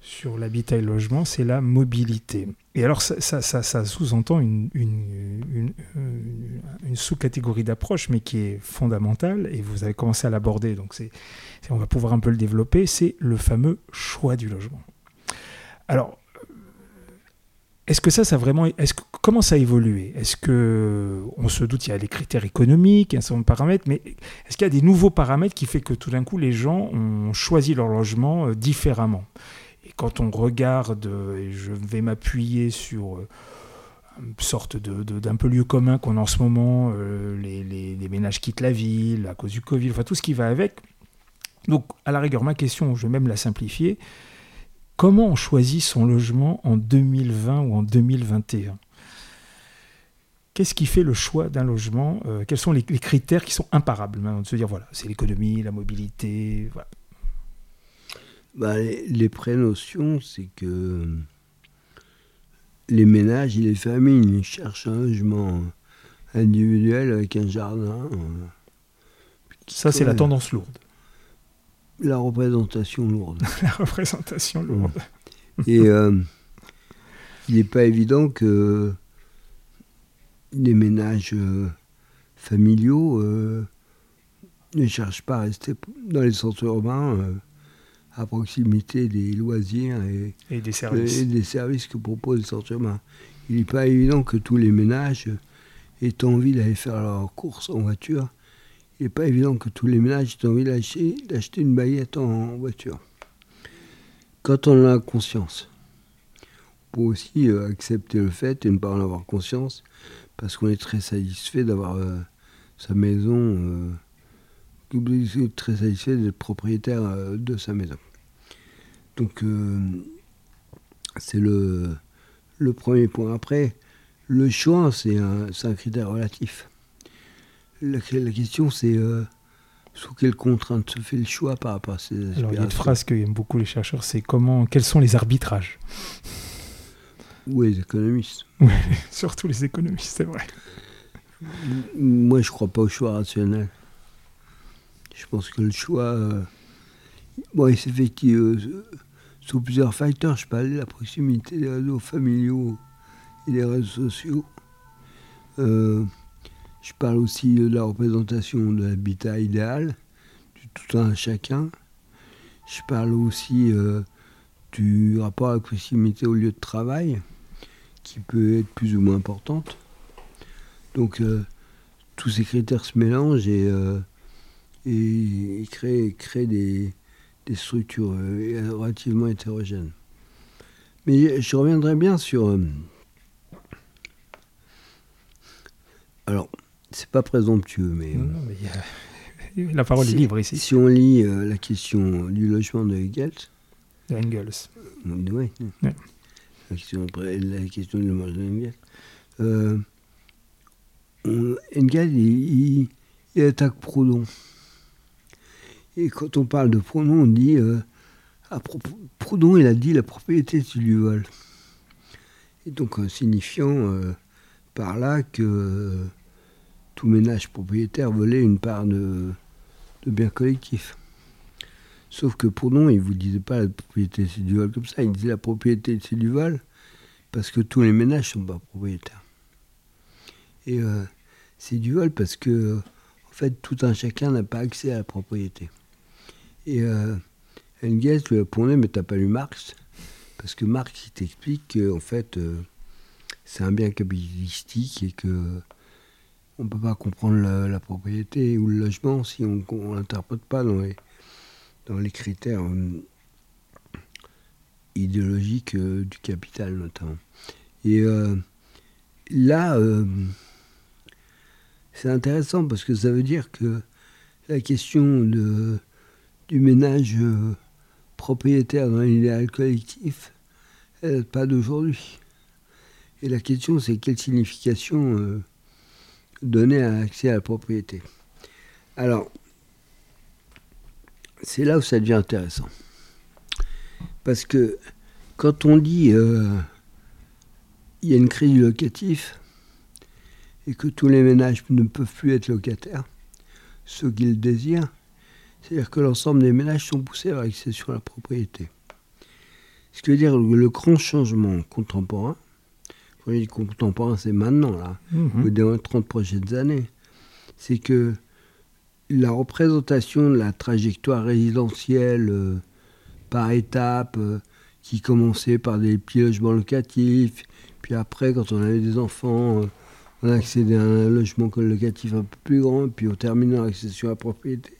sur l'habitat et le logement, c'est la mobilité. Et alors ça, sous-entend une, sous-catégorie d'approche, mais qui est fondamentale, et vous avez commencé à l'aborder, donc on va pouvoir un peu le développer, c'est le fameux choix du logement. Alors, est-ce que ça, ça vraiment, comment ça a évolué? Est-ce que, on se doute, il y a les critères économiques, un certain nombre de paramètres, mais est-ce qu'il y a des nouveaux paramètres qui font que tout d'un coup, les gens ont choisi leur logement euh, différemment? Quand on regarde, et je vais m'appuyer sur euh, une sorte d'un peu lieu commun qu'on a en ce moment, euh, les, ménages quittent la ville à cause du Covid, enfin tout ce qui va avec. Donc, à la rigueur, ma question, je vais même la simplifier Comment on choisit son logement en 2020 ou en 2021 Qu'est-ce qui fait le choix d'un logement? Euh, Quels sont les, critères qui sont imparables De se dire, voilà, c'est l'économie, la mobilité. Voilà. Bah, les, prénotions, c'est que les ménages et les familles cherchent un logement individuel avec un jardin. Euh, Ça, c'est la tendance lourde. La représentation lourde. la représentation lourde. Et euh, il n'est pas évident que les ménages euh, familiaux euh, ne cherchent pas à rester dans les centres urbains à proximité des loisirs et, des services. des services que centres urbains. Il n'est pas évident que tous les ménages aient envie d'aller faire leurs courses en voiture il n'est pas évident que tous les ménages aient envie d'acheter une baguette en voiture. Quand on en a conscience, on peut aussi euh, accepter le fait et ne pas en avoir conscience, parce qu'on est très satisfait d'avoir euh, sa maison, euh, très satisfait d'être propriétaire de sa maison. Donc, c'est le, le premier point. Après, le choix, c'est un, un critère relatif. La, question, c'est euh, sous quelles contraintes se fait le choix par rapport à ces Alors, il y a une phrase qu'aiment beaucoup les chercheurs, c'est comment, quels sont les arbitrages? Ou les économistes. Oui, surtout les économistes, c'est vrai. Moi, je ne crois pas au choix rationnel. Je pense que le choix. Euh, bon, il s'effectue euh, sous plusieurs facteurs. Je parlais de la proximité des réseaux familiaux et des réseaux sociaux. Euh, je parle aussi de la représentation de l'habitat idéal, du tout un chacun. Je parle aussi euh, du rapport à la proximité au lieu de travail, qui peut être plus ou moins importante. Donc euh, tous ces critères se mélangent et, euh, créent, des, structures relativement hétérogènes. Mais je reviendrai bien sur... alors, c'est pas présomptueux, mais. La parole est libre ici. Si on lit euh, la question du logement de Hegel. Engels. oui. La, question, la question du logement de. Euh, Engels, il, attaque Proudhon. Et quand on parle de Proudhon, on dit. Euh, Proudhon, il a dit la propriété, c'est du vol. Et donc, signifiant par là que tout ménage propriétaire volait une part de, de biens collectifs. Sauf que nous, il ne vous disait pas la propriété c'est du vol comme ça, il disait la propriété c'est du vol parce que tous les ménages ne sont pas propriétaires. Et euh, c'est du vol parce que, en fait, tout un chacun n'a pas accès à la propriété. Et euh, Engels lui répondait Mais t'as pas lu Marx? Parce que Marx, il t'explique qu'en fait, euh, c'est un bien capitalistique et que on ne peut pas comprendre la, propriété ou le logement si on ne l'interprète pas dans les, dans les critères euh, idéologiques du capital notamment. Et là, c'est intéressant parce que ça veut dire que la question de, du ménage euh, propriétaire dans l'idéal collectif, elle n'est pas d'aujourd'hui. Et la question, c'est quelle signification euh, donner à l'accès à la propriété. Alors, c'est là où ça devient intéressant. Parce que quand on dit euh, il y a une crise du locatif et que tous les ménages ne peuvent plus être locataires, ceux qui le désirent, c'est-à-dire que l'ensemble des ménages sont poussés à l'accession à la propriété. Ce qui veut dire que le grand changement contemporain, quand je dis contemporain, c'est maintenant, là, mmh. dans les 30 prochaines années, c'est que la représentation de la trajectoire résidentielle euh, par étapes, euh, qui commençait par des petits logements locatifs, puis après, quand on avait des enfants, euh, on a accédé à un logement locatif un peu plus grand, puis on termine l'accession à la propriété,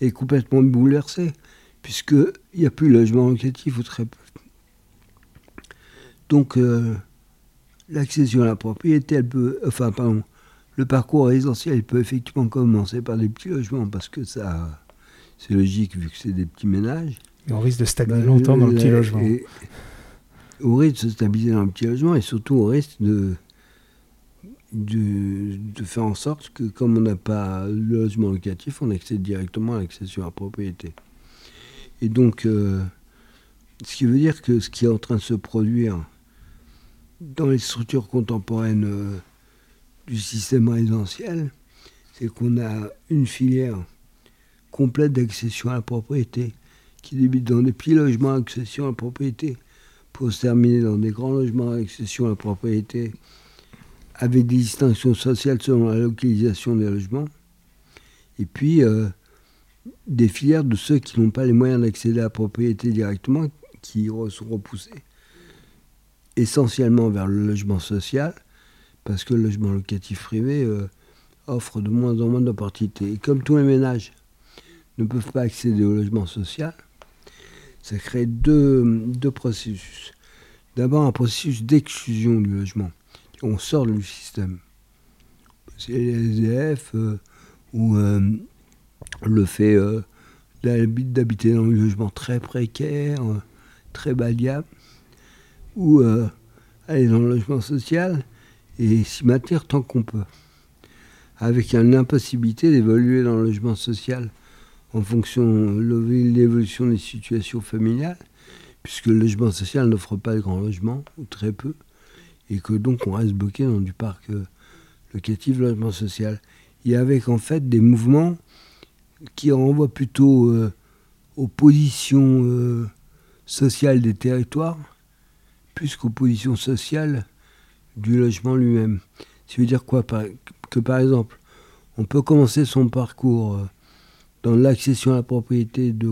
est complètement bouleversé, puisqu'il n'y a plus de logement locatif ou très peu. Donc, euh, l'accession à la propriété, elle peut, enfin, pardon, le parcours résidentiel, peut effectivement commencer par des petits logements, parce que ça, c'est logique vu que c'est des petits ménages. Et on risque de stagner longtemps dans le petit logement. au risque de se stabiliser dans le petit logement, et surtout au risque de de, faire en sorte que, comme on n'a pas le logement locatif, on accède directement à l'accession à la propriété. Et donc, euh, ce qui veut dire que ce qui est en train de se produire dans les structures contemporaines euh, du système résidentiel, c'est qu'on a une filière complète d'accession à la propriété qui débute dans des petits logements d'accession à la propriété pour se terminer dans des grands logements d'accession à la propriété avec des distinctions sociales selon la localisation des logements, et puis euh, des filières de ceux qui n'ont pas les moyens d'accéder à la propriété directement, qui sont repoussés essentiellement vers le logement social, parce que le logement locatif privé euh, offre de moins en moins d'opportunités. Et comme tous les ménages ne peuvent pas accéder au logement social, ça crée deux, deux processus. D'abord un processus d'exclusion du logement on sort du système. C'est les SDF euh, ou euh, le fait euh, d'habiter dans un logement très précaire, très bas ou aller dans le logement social et s'y maintenir tant qu'on peut, avec une impossibilité d'évoluer dans le logement social en fonction de l'évolution des situations familiales, puisque le logement social n'offre pas de grand logement, ou très peu et que donc on reste bloqué dans du parc euh, locatif logement social. Et avec en fait des mouvements qui renvoient plutôt euh, aux positions euh, sociales des territoires plus qu'aux positions sociales du logement lui-même. Ça veut dire quoi Que par exemple, on peut commencer son parcours dans l'accession à la propriété de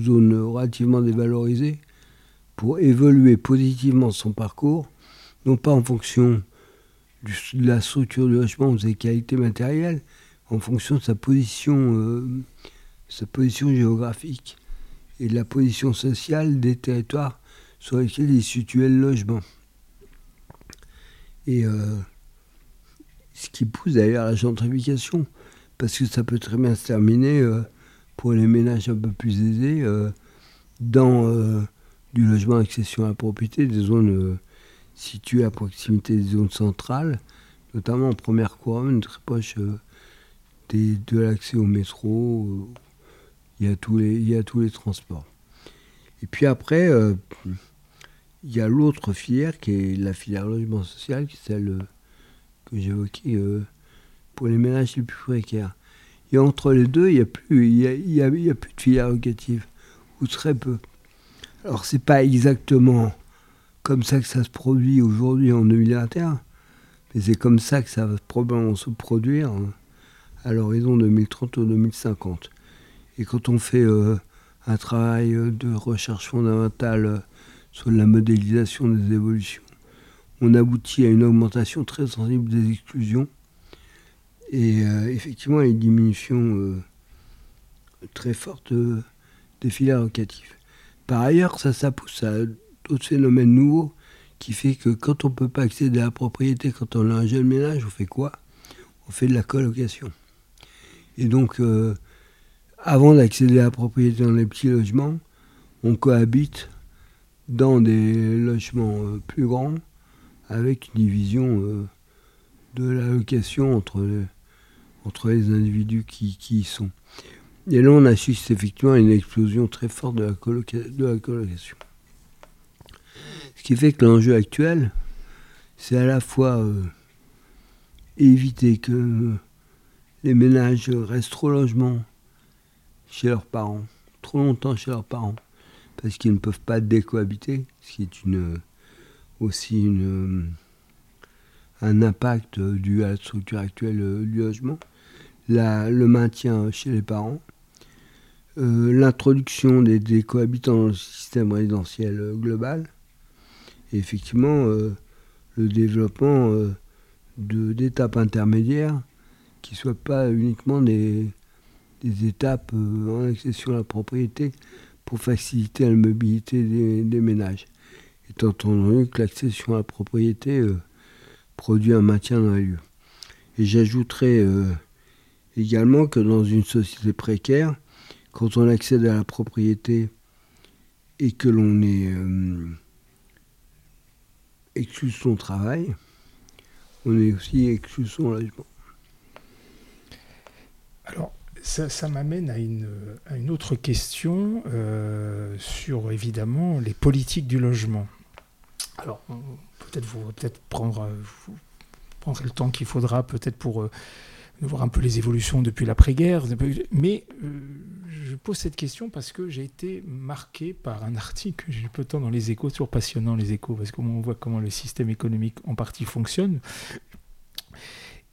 zones relativement dévalorisées pour évoluer positivement son parcours non pas en fonction de la structure du logement ou de ses qualités matérielles, en fonction de sa position, euh, sa position géographique et de la position sociale des territoires sur lesquels est situé le logement. Et euh, ce qui pousse d'ailleurs la gentrification, parce que ça peut très bien se terminer euh, pour les ménages un peu plus aisés dans du logement accession à la propriété, des zones situé à proximité des zones centrales, notamment en première couronne, très proche euh, de l'accès au métro. Euh, il, y a tous les, y a transports. Et puis après, euh, il y a l'autre filière qui est la filière logement social, qui est celle que j'évoquais pour les ménages les plus précaires. Et entre les deux, il n'y a, plus, il y a, a plus de filière locative, ou très peu. Alors, c'est pas exactement comme ça que ça se produit aujourd'hui en 2021, mais c'est comme ça que ça va probablement se produire hein, à l'horizon 2030 ou 2050. Et quand on fait euh, un travail de recherche fondamentale sur la modélisation des évolutions. On aboutit à une augmentation très sensible des exclusions et effectivement à une diminution très forte des filières locatives. Par ailleurs, ça, ça pousse à d'autres phénomènes nouveaux qui fait que quand on ne peut pas accéder à la propriété, quand on a un jeune ménage, on fait quoi? On fait de la colocation. Et donc, euh, avant d'accéder à la propriété dans les petits logements, on cohabite dans des logements euh, plus grands avec une division euh, de la location entre les, individus qui, qui y sont. Et là, on assiste effectivement à une explosion très forte de la, de la colocation. Ce qui fait que l'enjeu actuel, c'est à la fois euh, éviter que les ménages restent trop logement chez leurs parents, trop longtemps chez leurs parents, parce qu'ils ne peuvent pas décohabiter, ce qui est une, aussi une, un impact dû à la structure actuelle du logement. le maintien chez les parents, euh, l'introduction des, des, cohabitants dans le système résidentiel euh, global, et effectivement euh, le développement d'étapes intermédiaires qui ne soient pas uniquement des, étapes en accession à la propriété pour faciliter la mobilité des, ménages. Étant entendu que l'accession à la propriété produit un maintien dans les lieux. Et j'ajouterais également que dans une société précaire, quand on accède à la propriété et que l'on est euh, son travail, on est aussi son logement. Alors, ça, m'amène à une, une, autre question euh, sur évidemment les politiques du logement. Alors, peut-être vous peut-être prendre, vous prendrez le temps qu'il faudra peut-être pour euh, voir un peu les évolutions depuis l'après-guerre. Mais euh, je pose cette question parce que j'ai été marqué par un article j'ai peu de temps dans les échos, toujours passionnant les échos, parce qu'on voit comment le système économique en partie fonctionne.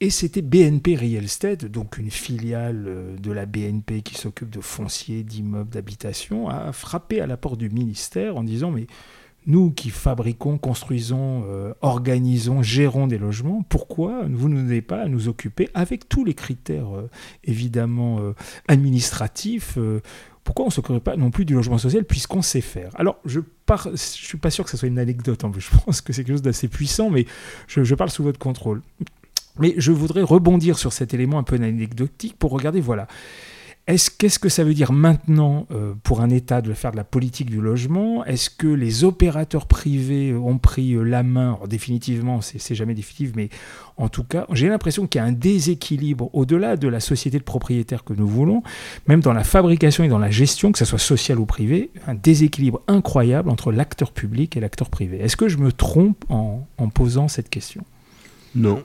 Et c'était BNP Real Estate, donc une filiale euh, de la BNP qui s'occupe de fonciers, d'immeubles, d'habitation, a frappé à la porte du ministère en disant mais nous qui fabriquons, construisons, euh, organisons, gérons des logements, pourquoi vous n'avez pas à nous occuper avec tous les critères euh, évidemment euh, administratifs pourquoi on ne s'occuperait pas non plus du logement social puisqu'on sait faire? Alors, je ne suis pas sûr que ce soit une anecdote, en plus. je pense que c'est quelque chose d'assez puissant, mais je, parle sous votre contrôle. Mais je voudrais rebondir sur cet élément un peu anecdotique pour regarder, voilà, Qu'est-ce que ça veut dire maintenant euh, pour un État de faire de la politique du logement? Est-ce que les opérateurs privés ont pris euh, la main? Définitivement, c'est jamais définitif, mais en tout cas, j'ai l'impression qu'il y a un déséquilibre au-delà de la société de propriétaires que nous voulons, même dans la fabrication et dans la gestion, que ce soit social ou privé, un déséquilibre incroyable entre l'acteur public et l'acteur privé. Est-ce que je me trompe en, posant cette question? Non.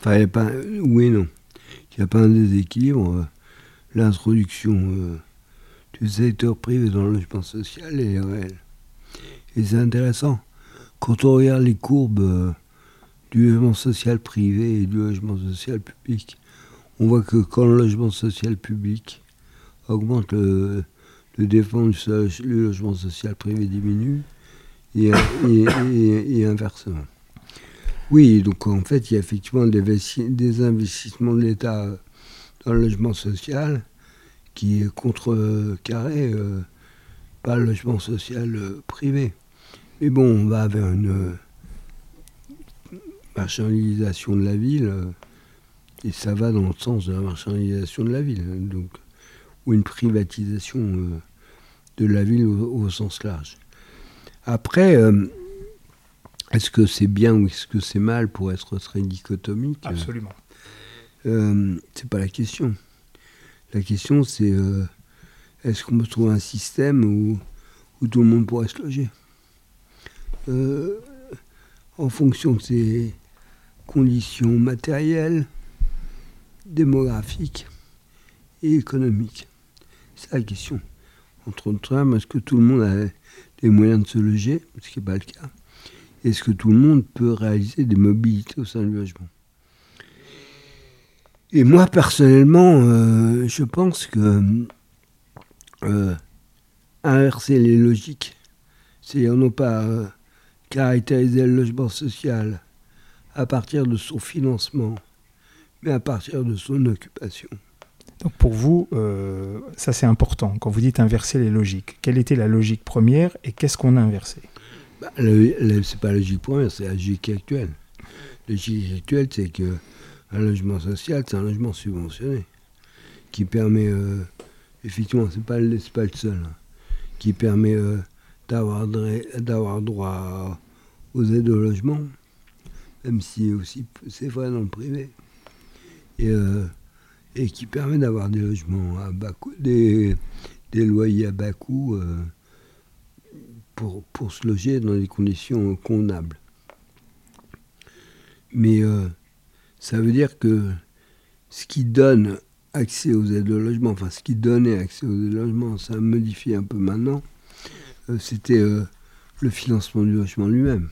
Enfin, pas, oui non. Il n'y a pas un déséquilibre euh, l'introduction euh, du secteur privé dans le logement social est réelle. Et c'est intéressant. Quand on regarde les courbes euh, du logement social privé et du logement social public, on voit que quand le logement social public augmente, le, le défense du logement social privé diminue, et, inversement. Oui, donc en fait, il y a effectivement des investissements de l'État dans le logement social qui est contrecarré euh, par le logement social euh, privé. Mais bon, on va vers une euh, marchandisation de la ville, et ça va dans le sens de la marchandisation de la ville, donc, ou une privatisation de la ville au, sens large. Après, est-ce que c'est bien ou est-ce que c'est mal pour être très dichotomique? Absolument. Euh, c'est pas la question. La question, c'est euh, est-ce qu'on peut trouver un système où, tout le monde pourrait se loger? Euh, En fonction de ses conditions matérielles, démographiques et économiques. C'est la question. Entre autres, est-ce que tout le monde a les moyens de se loger, ce qui n'est pas le cas Est-ce que tout le monde peut réaliser des mobilités au sein du logement? Et moi, personnellement, euh, je pense que euh, inverser les logiques, c'est-à-dire non pas euh, caractériser le logement social à partir de son financement, mais à partir de son occupation. Donc pour vous, euh, ça c'est important. Quand vous dites inverser les logiques, quelle était la logique première et qu'est-ce qu'on a inversé? Bah, C'est pas la logique première, c'est la logique actuelle. La logique actuelle, c'est que un logement social, c'est un logement subventionné qui permet, euh, effectivement, c'est pas, pas le seul, hein, qui permet euh, d'avoir droit aux aides au logement, même si aussi c'est vrai dans le privé. Et et qui permet d'avoir des logements à bas coût, des, loyers à bas coût euh, pour, pour se loger dans des conditions convenables. Mais euh, ça veut dire que ce qui donne accès aux aides au logement, enfin ce qui donnait accès aux aides au logement, ça a modifié un peu maintenant, euh, c'était le financement du logement lui-même.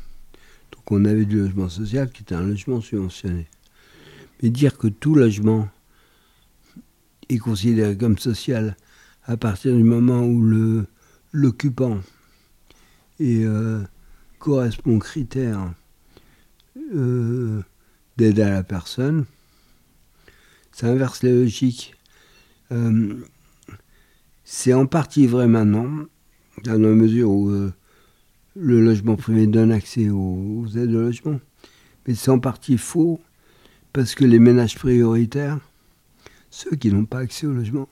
Donc on avait du logement social qui était un logement subventionné. Mais dire que tout logement est considéré comme social à partir du moment où l'occupant euh, correspond aux critères euh, d'aide à la personne. Ça inverse la logique. Euh, c'est en partie vrai maintenant, dans la mesure où le logement privé donne accès aux, aides de logement. Mais c'est en partie faux, parce que les ménages prioritaires ceux qui n'ont pas accès au logement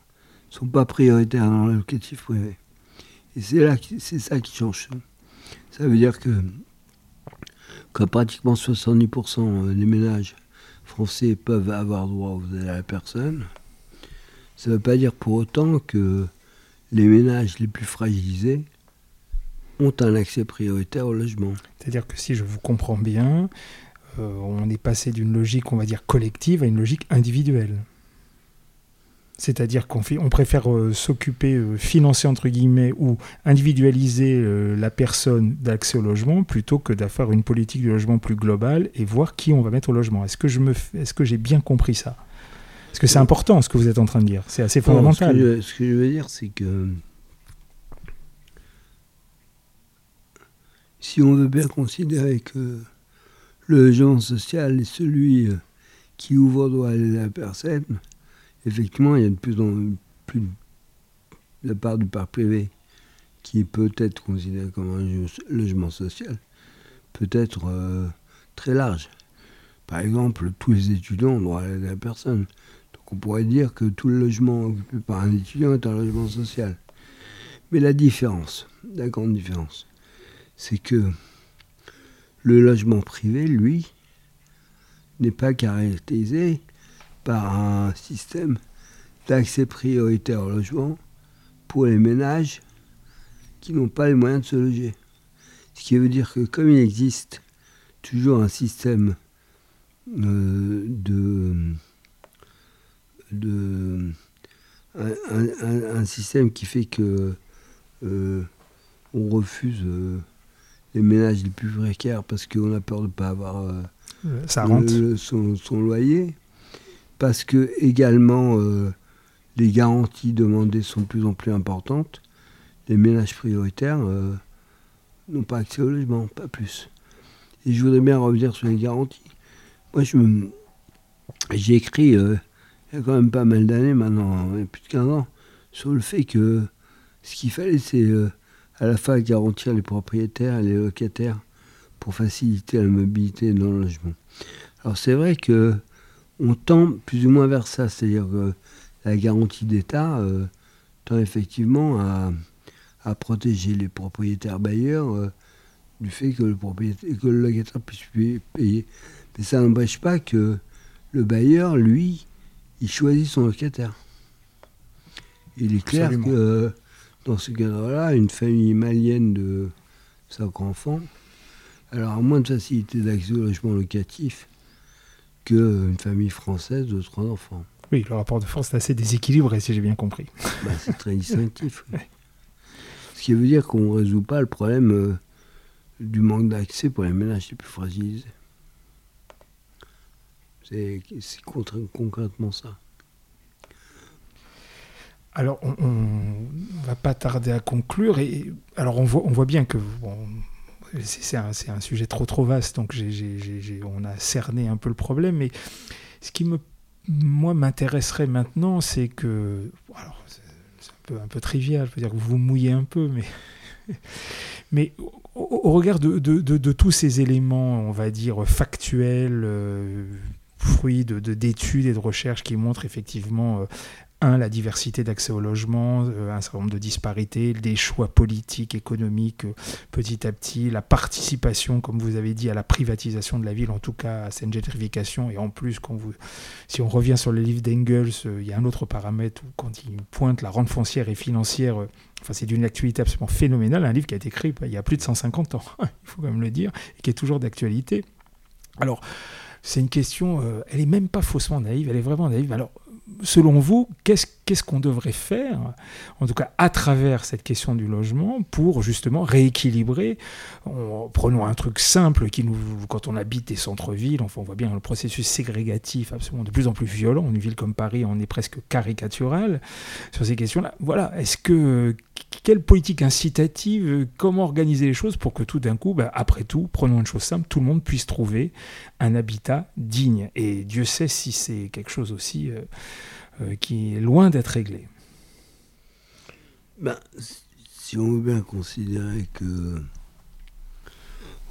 ne sont pas prioritaires dans le locatif privé. Et c'est là, c'est ça qui change. Ça veut dire que quand pratiquement 70% des ménages français peuvent avoir droit aux aides à la personne, ça ne veut pas dire pour autant que les ménages les plus fragilisés ont un accès prioritaire au logement. C'est-à-dire que si je vous comprends bien, euh, on est passé d'une logique, on va dire, collective à une logique individuelle. C'est-à-dire qu'on on préfère euh, s'occuper, euh, financer entre guillemets ou individualiser euh, la personne d'accès au logement plutôt que d'avoir une politique de logement plus globale et voir qui on va mettre au logement. Est-ce que je me, est-ce que j'ai bien compris ça? Est-ce que c'est important ce que vous êtes en train de dire C'est assez fondamental. ce, que je, ce, que je, veux dire, c'est que si on veut bien considérer que le logement social est celui qui ouvre droit à la personne effectivement, il y a de plus en plus de la part du parc privé qui peut être considéré comme un logement social, peut être euh, très large. Par exemple, tous les étudiants ont droit à la personne. Donc on pourrait dire que tout le logement occupé par un étudiant est un logement social. Mais la différence, la grande différence, c'est que le logement privé, lui, n'est pas caractérisé par un système d'accès prioritaire au logement pour les ménages qui n'ont pas les moyens de se loger. Ce qui veut dire que comme il existe toujours un système euh, de, de un, système qui fait que euh, on refuse euh, les ménages les plus précaires parce qu'on a peur de ne pas avoir Ça son, son, loyer parce que également euh, les garanties demandées sont de plus en plus importantes. Les ménages prioritaires euh, n'ont pas accès au logement, pas plus. Et je voudrais bien revenir sur les garanties. Moi, j'ai écrit euh, il y a quand même pas mal d'années maintenant, plus de 15 ans, sur le fait que ce qu'il fallait, c'est à la fois garantir les propriétaires et les locataires pour faciliter la mobilité dans le logement. Alors c'est vrai que on tend plus ou moins vers ça, c'est-à-dire que la garantie d'État euh, tend effectivement à, protéger les propriétaires bailleurs euh, du fait que le, propriétaire, que le locataire puisse payer. Mais ça n'empêche pas que le bailleur, lui, il choisit son locataire. Il est clair que dans ce cadre-là, une famille malienne de 5 enfants, alors à moins de facilité d'accès au logement locatif, qu'une famille française de trois enfants. Oui, le rapport de force est assez déséquilibré, si j'ai bien compris. Bah, c'est très distinctif. Ce qui veut dire qu'on ne résout pas le problème euh, du manque d'accès pour les ménages les plus fragilisés. C'est concrètement ça. Alors, on, ne va pas tarder à conclure. Et alors, on voit, on voit bien que c'est un, sujet trop trop vaste, donc on a cerné un peu le problème. Mais ce qui m'intéresserait maintenant, c'est que, alors, c'est un peu, un peu trivial, je veux dire que vous vous mouillez un peu, mais, au, regard de, tous ces éléments, on va dire factuels, euh, fruits d'études et de recherches qui montrent effectivement euh, la diversité d'accès au logement, euh, un certain nombre de disparités, des choix politiques, économiques, euh, petit à petit, la participation, comme vous avez dit, à la privatisation de la ville, en tout cas à cette gentrification. Et en plus, quand vous, si on revient sur le livre d'Engels, euh, il y a un autre paramètre où, quand il pointe la rente foncière et financière, enfin, c'est d'une actualité absolument phénoménale, un livre qui a été écrit il y a plus de 150 ans, il faut quand même le dire, et qui est toujours d'actualité. Alors, c'est une question, elle est même pas faussement naïve, elle est vraiment naïve. Alors, selon vous, qu'est-ce qu'on devrait faire, en tout cas à travers cette question du logement, pour justement rééquilibrer Prenons un truc simple qui nous, quand on habite des centres-villes, on voit bien le processus ségrégatif absolument de plus en plus violent. Une ville comme Paris, on est presque caricatural sur ces questions-là. Voilà, est-ce que quelle politique incitative, comment organiser les choses pour que tout d'un coup, bah, après tout, prenons une chose simple, tout le monde puisse trouver un habitat digne. Et Dieu sait si c'est quelque chose aussi euh, euh, qui est loin d'être réglé. Ben, si on veut bien considérer que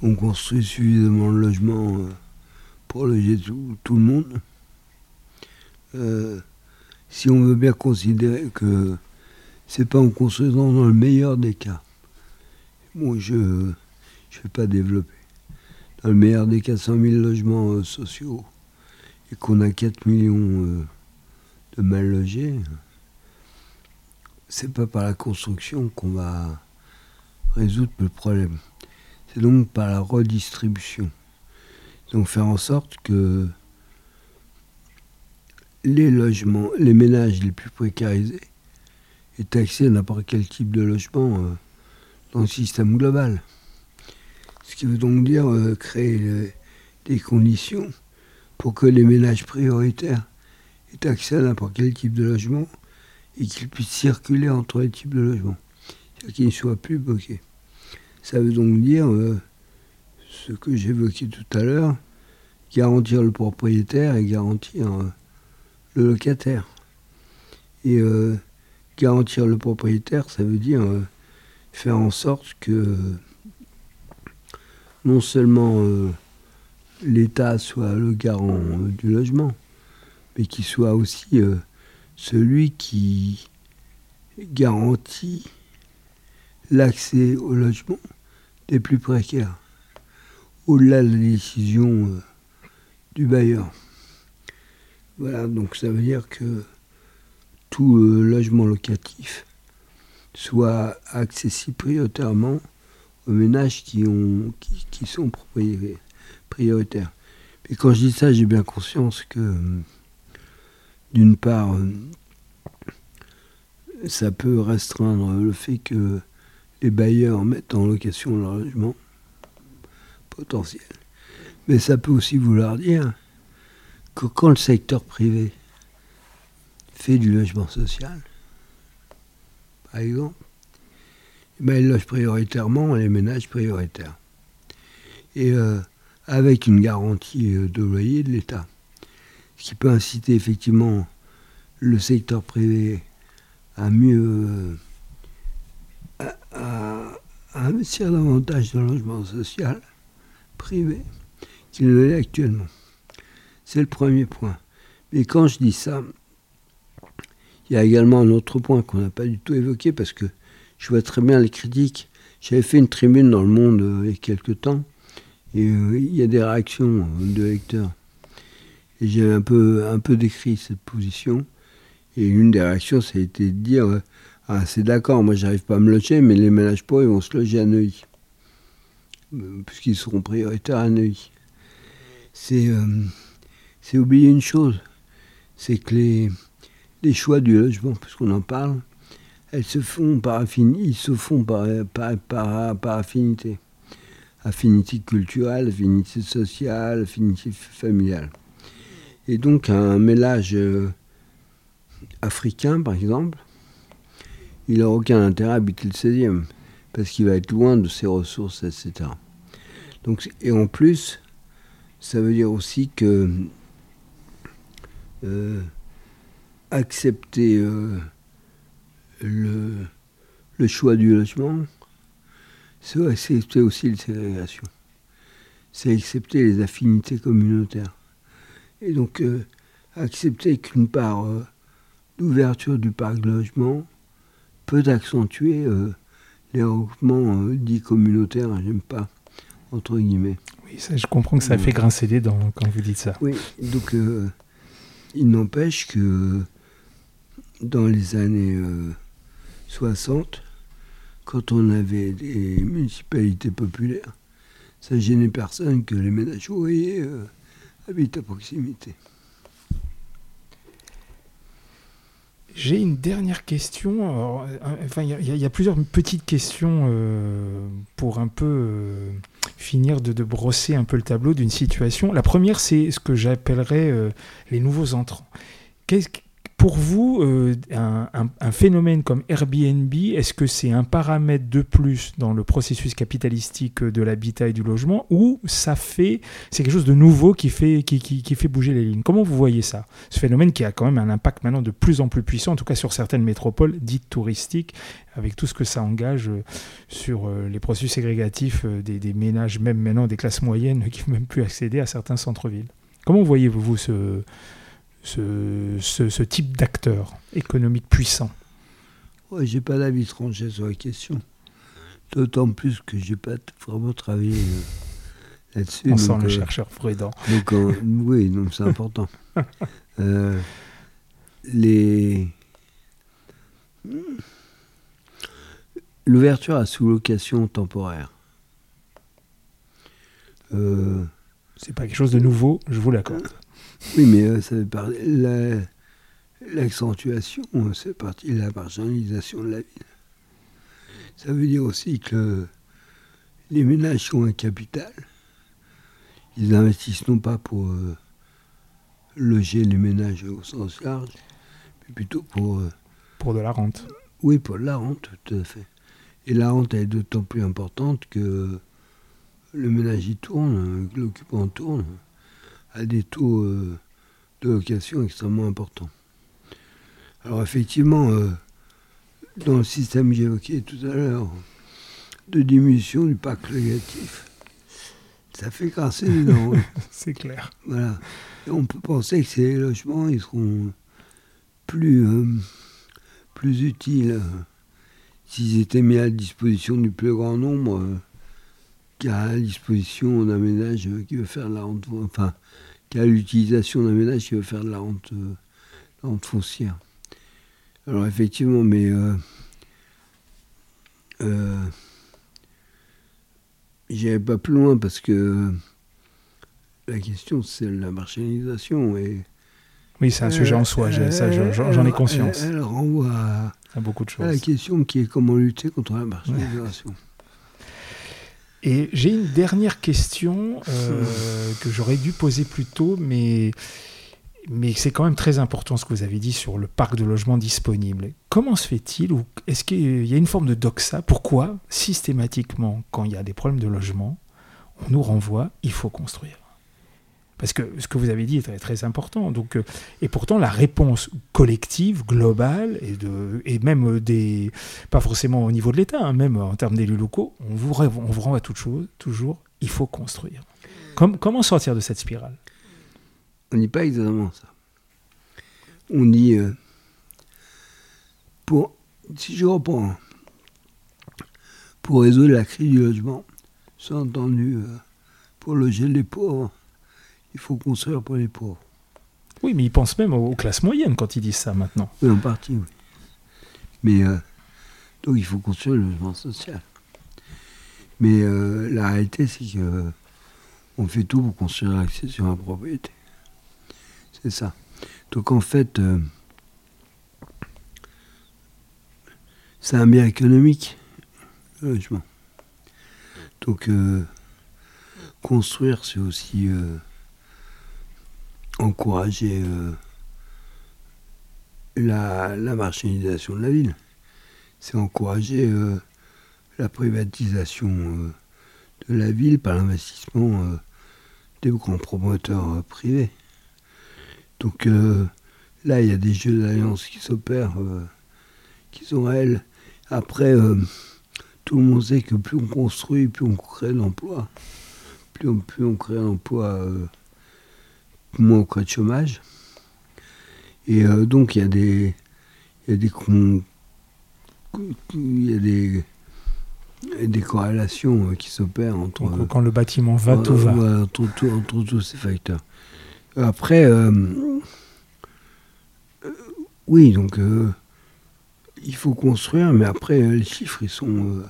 on construit suffisamment de logements euh, pour loger tout, tout le monde, si on veut bien considérer que c'est pas en construisant dans le meilleur des cas. Bon, je ne vais pas développer. Dans le meilleur des cas, 100 000 logements euh, sociaux et qu'on a 4 millions euh, de mal logés, c'est pas par la construction qu'on va résoudre le problème. C'est donc par la redistribution. Donc faire en sorte que les logements, les ménages les plus précarisés est accès n'importe quel type de logement euh, dans le système global. Ce qui veut donc dire euh, créer des conditions pour que les ménages prioritaires aient accès à n'importe quel type de logement et qu'ils puissent circuler entre les types de logements, c'est-à-dire qu'ils ne soient plus bloqués. Ça veut donc dire euh, ce que j'évoquais tout à l'heure, garantir le propriétaire et garantir le locataire. Et garantir le propriétaire, ça veut dire euh, faire en sorte que non seulement euh, l'État soit le garant euh, du logement, mais qu'il soit aussi celui qui garantit l'accès au logement des plus précaires, au-delà de la décision du bailleur. Voilà, donc ça veut dire que tout euh, logement locatif soit accessible prioritairement aux ménages qui, ont, qui, sont prioritaires. Et quand je dis ça, j'ai bien conscience que, euh, d'une part, euh, ça peut restreindre le fait que les bailleurs mettent en location leur logement potentiel. Mais ça peut aussi vouloir dire que quand le secteur privé fait du logement social, par exemple, eh ben, il loge prioritairement les ménages prioritaires. Et euh, avec une garantie euh, de loyer de l'État. Ce qui peut inciter effectivement le secteur privé à mieux euh, à, investir davantage dans le logement social privé qu'il ne l'est actuellement. C'est le premier point. Mais quand je dis ça, il y a également un autre point qu'on n'a pas du tout évoqué parce que je vois très bien les critiques. J'avais fait une tribune dans le monde euh, il y a quelques temps et euh, il y a des réactions euh, de lecteurs. Et j'ai un peu, un peu décrit cette position. Et une des réactions, ça a été de dire Ah, c'est d'accord, moi j'arrive pas à me loger, mais les ménages pauvres, vont se loger à Neuilly. Puisqu'ils seront prioritaires à Neuilly. C'est oublier une chose c'est que les, les choix du logement, puisqu'on en parle, elles se font par ils se font par, par, par, affinité. Affinité culturelle, affinité sociale, affinité familiale. Et donc un mélange euh, africain, par exemple, il n'a aucun intérêt à habiter le 16e, parce qu'il va être loin de ses ressources, etc. Donc, et en plus, ça veut dire aussi que euh, accepter euh, le, le, choix du logement, c'est accepter aussi les ségrégations. C'est accepter les affinités communautaires. Et donc, euh, accepter qu'une part d'ouverture du parc de logement peut accentuer les regroupements dits communautaires, j'aime pas, entre guillemets. Oui, ça, je comprends que ça fait grincer les dents quand vous dites ça. Oui, donc il n'empêche que dans les années 60, euh, quand on avait des municipalités populaires, ça gênait personne que les ménages ouvriers euh, habitent à proximité. J'ai une dernière question. Euh, enfin, il y, a plusieurs petites questions pour un peu finir de, brosser un peu le tableau d'une situation. La première, c'est ce que j'appellerais les nouveaux entrants. Pour vous, euh, un, phénomène comme Airbnb, est-ce que c'est un paramètre de plus dans le processus capitalistique de l'habitat et du logement, ou ça fait, c'est quelque chose de nouveau qui fait, bouger les lignes? Comment vous voyez ça Ce phénomène qui a quand même un impact maintenant de plus en plus puissant, en tout cas sur certaines métropoles dites touristiques, avec tout ce que ça engage euh, sur euh, les processus ségrégatifs des, des ménages, même maintenant des classes moyennes, qui ne peuvent même plus accéder à certains centres-villes? Comment voyez-vous ce ce, ce, type d'acteur économique puissant Ouais, j'ai pas d'avis tranché sur la question. D'autant plus que j'ai pas vraiment travaillé euh, là-dessus. On sent le euh, chercheur prudent. Donc, oui, donc c'est important. Euh, les l'ouverture à sous-location temporaire. c'est pas quelque chose de nouveau, je vous l'accorde. Oui, mais euh, ça veut parler. L'accentuation, c'est parti de la marginalisation de la ville. Ça veut dire aussi que les ménages ont un capital. Ils investissent non pas pour euh, loger les ménages au sens large, mais plutôt pour. Euh, pour de la rente. Oui, pour de la rente, tout à fait. Et la rente est d'autant plus importante que le ménage y tourne, l'occupant tourne à des taux euh, de location extrêmement importants. Alors effectivement, euh, dans le système que j'évoquais tout à l'heure, de diminution du parc locatif, ça fait casser les dents. C'est clair. Voilà. Et on peut penser que ces logements, ils seront plus, euh, plus utiles s'ils étaient mis à disposition du plus grand nombre qu'à la disposition d'un ménage qui veut faire la rente, enfin, qu'à l'utilisation d'un ménage qui veut faire de la rente, euh, foncière. Alors effectivement, mais euh, euh, j'irai pas plus loin parce que la question c'est la marginalisation et oui, c'est un sujet en soi, j'en ai conscience. Elle, renvoie à, beaucoup de choses. À la question qui est comment lutter contre la marginalisation. Et j'ai une dernière question euh, que j'aurais dû poser plus tôt, mais, mais c'est quand même très important ce que vous avez dit sur le parc de logement disponible. Comment se fait-il ou est-ce qu'il y a une forme de doxa? Pourquoi systématiquement, quand il y a des problèmes de logement, on nous renvoie il faut construire? Parce que ce que vous avez dit est très, très important. Donc, euh, et pourtant, la réponse collective, globale, et, de, et même des. pas forcément au niveau de l'État, hein, même en termes d'élus locaux, on vous, on vous renvoie toute chose, toujours il faut construire. comment sortir de cette spirale? On dit pas exactement ça. On dit. Euh, pour, si je reprends, pour résoudre la crise du logement, c'est entendu euh, pour loger les pauvres il faut construire pour les pauvres. Oui, mais ils pensent même aux, classes moyennes quand ils disent ça maintenant. Oui, en partie, oui. Mais euh, donc il faut construire le logement social. Mais euh, la réalité, c'est que on fait tout pour construire l'accès sur la propriété. C'est ça. Donc en fait, euh, c'est un bien économique, le logement. Donc construire, c'est aussi encourager euh, la, marginalisation de la ville. c'est encourager la privatisation de la ville par l'investissement des grands promoteurs privés. Donc là, il y a des jeux d'alliance qui s'opèrent, qui sont réels. Après, tout le monde sait que plus on construit, plus on crée de l'emploi. Plus on, plus on crée l'emploi, moins on crée de chômage. Et euh, donc il y a des. Il y a des. Il y a des des corrélations euh, qui s'opèrent entre. quand le bâtiment va, tout va. entre, tous ces facteurs. Après, euh, oui, donc il faut construire, mais après les chiffres ils sont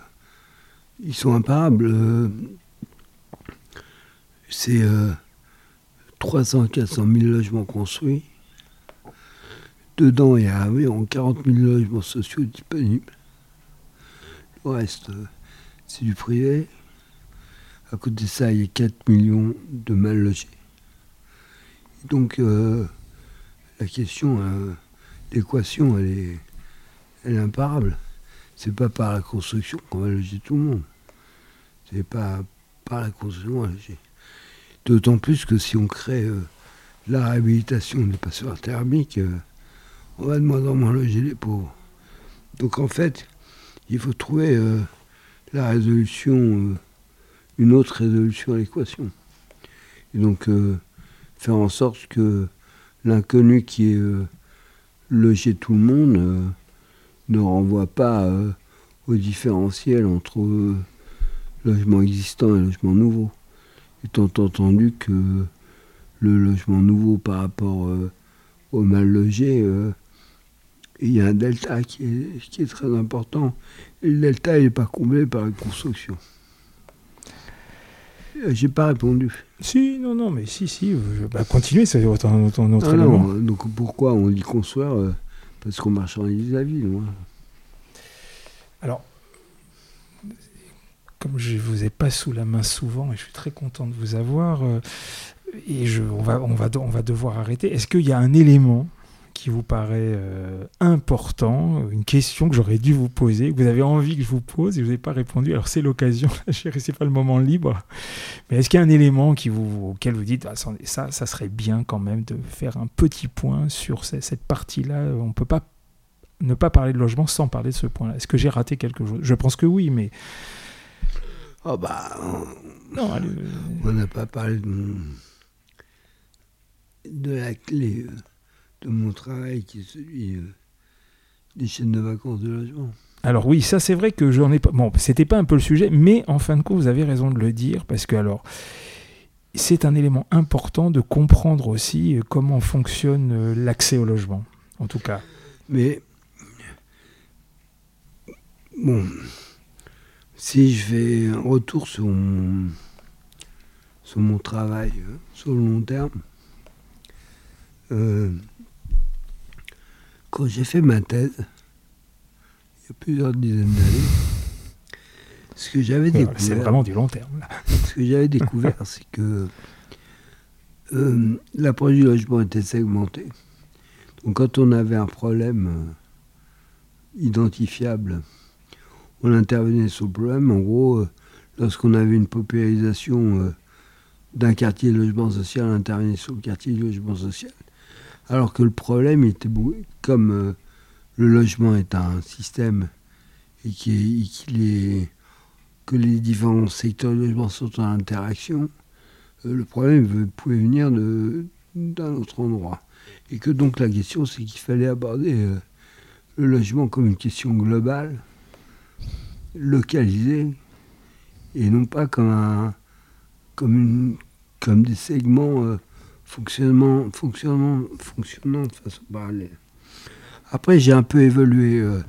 ils sont imparables. C'est 300 400 000 logements construits. Dedans, il y a environ 40 000 logements sociaux disponibles. Le reste, euh, c'est du privé. À côté de ça, il y a 4 millions de mal logés. Donc, euh, la question, euh, l'équation, elle est, elle est imparable. C'est pas par la construction qu'on va loger tout le monde. C'est pas par la construction qu'on va loger. D'autant plus que si on crée la réhabilitation des passeurs thermiques, on va de moins en moins loger les pauvres. Donc en fait, il faut trouver euh, la résolution, euh, une autre résolution à l'équation. Et donc euh, faire en sorte que l'inconnu qui est logé tout le monde ne renvoie pas au différentiel entre logement existant et logement nouveau. Étant entendu que le logement nouveau par rapport au mal logé il y a un delta qui est, très important. Et le delta n'est pas comblé par la construction. Euh, j'ai pas répondu. Si, non, non, mais si, si. Bah, continuez, c'est votre, notre ah non, Donc pourquoi on dit construire euh, Parce qu'on marchandise la ville. Moi? Alors, comme je vous ai pas sous la main souvent, et je suis très content de vous avoir, euh, et on, va, on, va, on va devoir arrêter, est-ce qu'il y a un élément qui vous paraît euh, important, une question que j'aurais dû vous poser, que vous avez envie que je vous pose et vous n'avez pas répondu? Alors c'est l'occasion, chérie, c'est pas le moment libre. Mais est-ce qu'il y a un élément qui vous, auquel vous dites, ça, ça serait bien quand même de faire un petit point sur cette partie-là? On ne peut pas ne pas parler de logement sans parler de ce point-là. Est-ce que j'ai raté quelque chose? Je pense que oui, mais... Oh bah... Non, on n'a pas parlé de, de la clé. Euh de mon travail qui est celui euh, des chaînes de vacances de logement. Alors oui, ça c'est vrai que j'en ai pas. Bon, c'était pas un peu le sujet, mais en fin de compte, vous avez raison de le dire parce que alors c'est un élément important de comprendre aussi euh, comment fonctionne euh, l'accès au logement, en tout cas. Mais bon, si je fais un retour sur mon, sur mon travail sur le long terme, quand j'ai fait ma thèse, il y a plusieurs dizaines d'années, ce que j'avais découvert. C'est vraiment du long terme. Ce que j'avais découvert, c'est que euh, l'approche du logement était segmentée. Donc quand on avait un problème euh, identifiable, on intervenait sur le problème. En gros, euh, lorsqu'on avait une popularisation d'un quartier de logement social, on intervenait sur le quartier de logement social. Alors que le problème était, comme euh, le logement est un système et, est, que les différents secteurs de logement sont en interaction, euh, le problème pouvait venir d'un autre endroit. Et que donc la question, c'est qu'il fallait aborder euh, le logement comme une question globale, localisée, et non pas comme, un, comme, une, comme des segments fonctionnement, fonctionnement, fonctionnant de façon parallèle. Après, j'ai un peu évolué. Euh,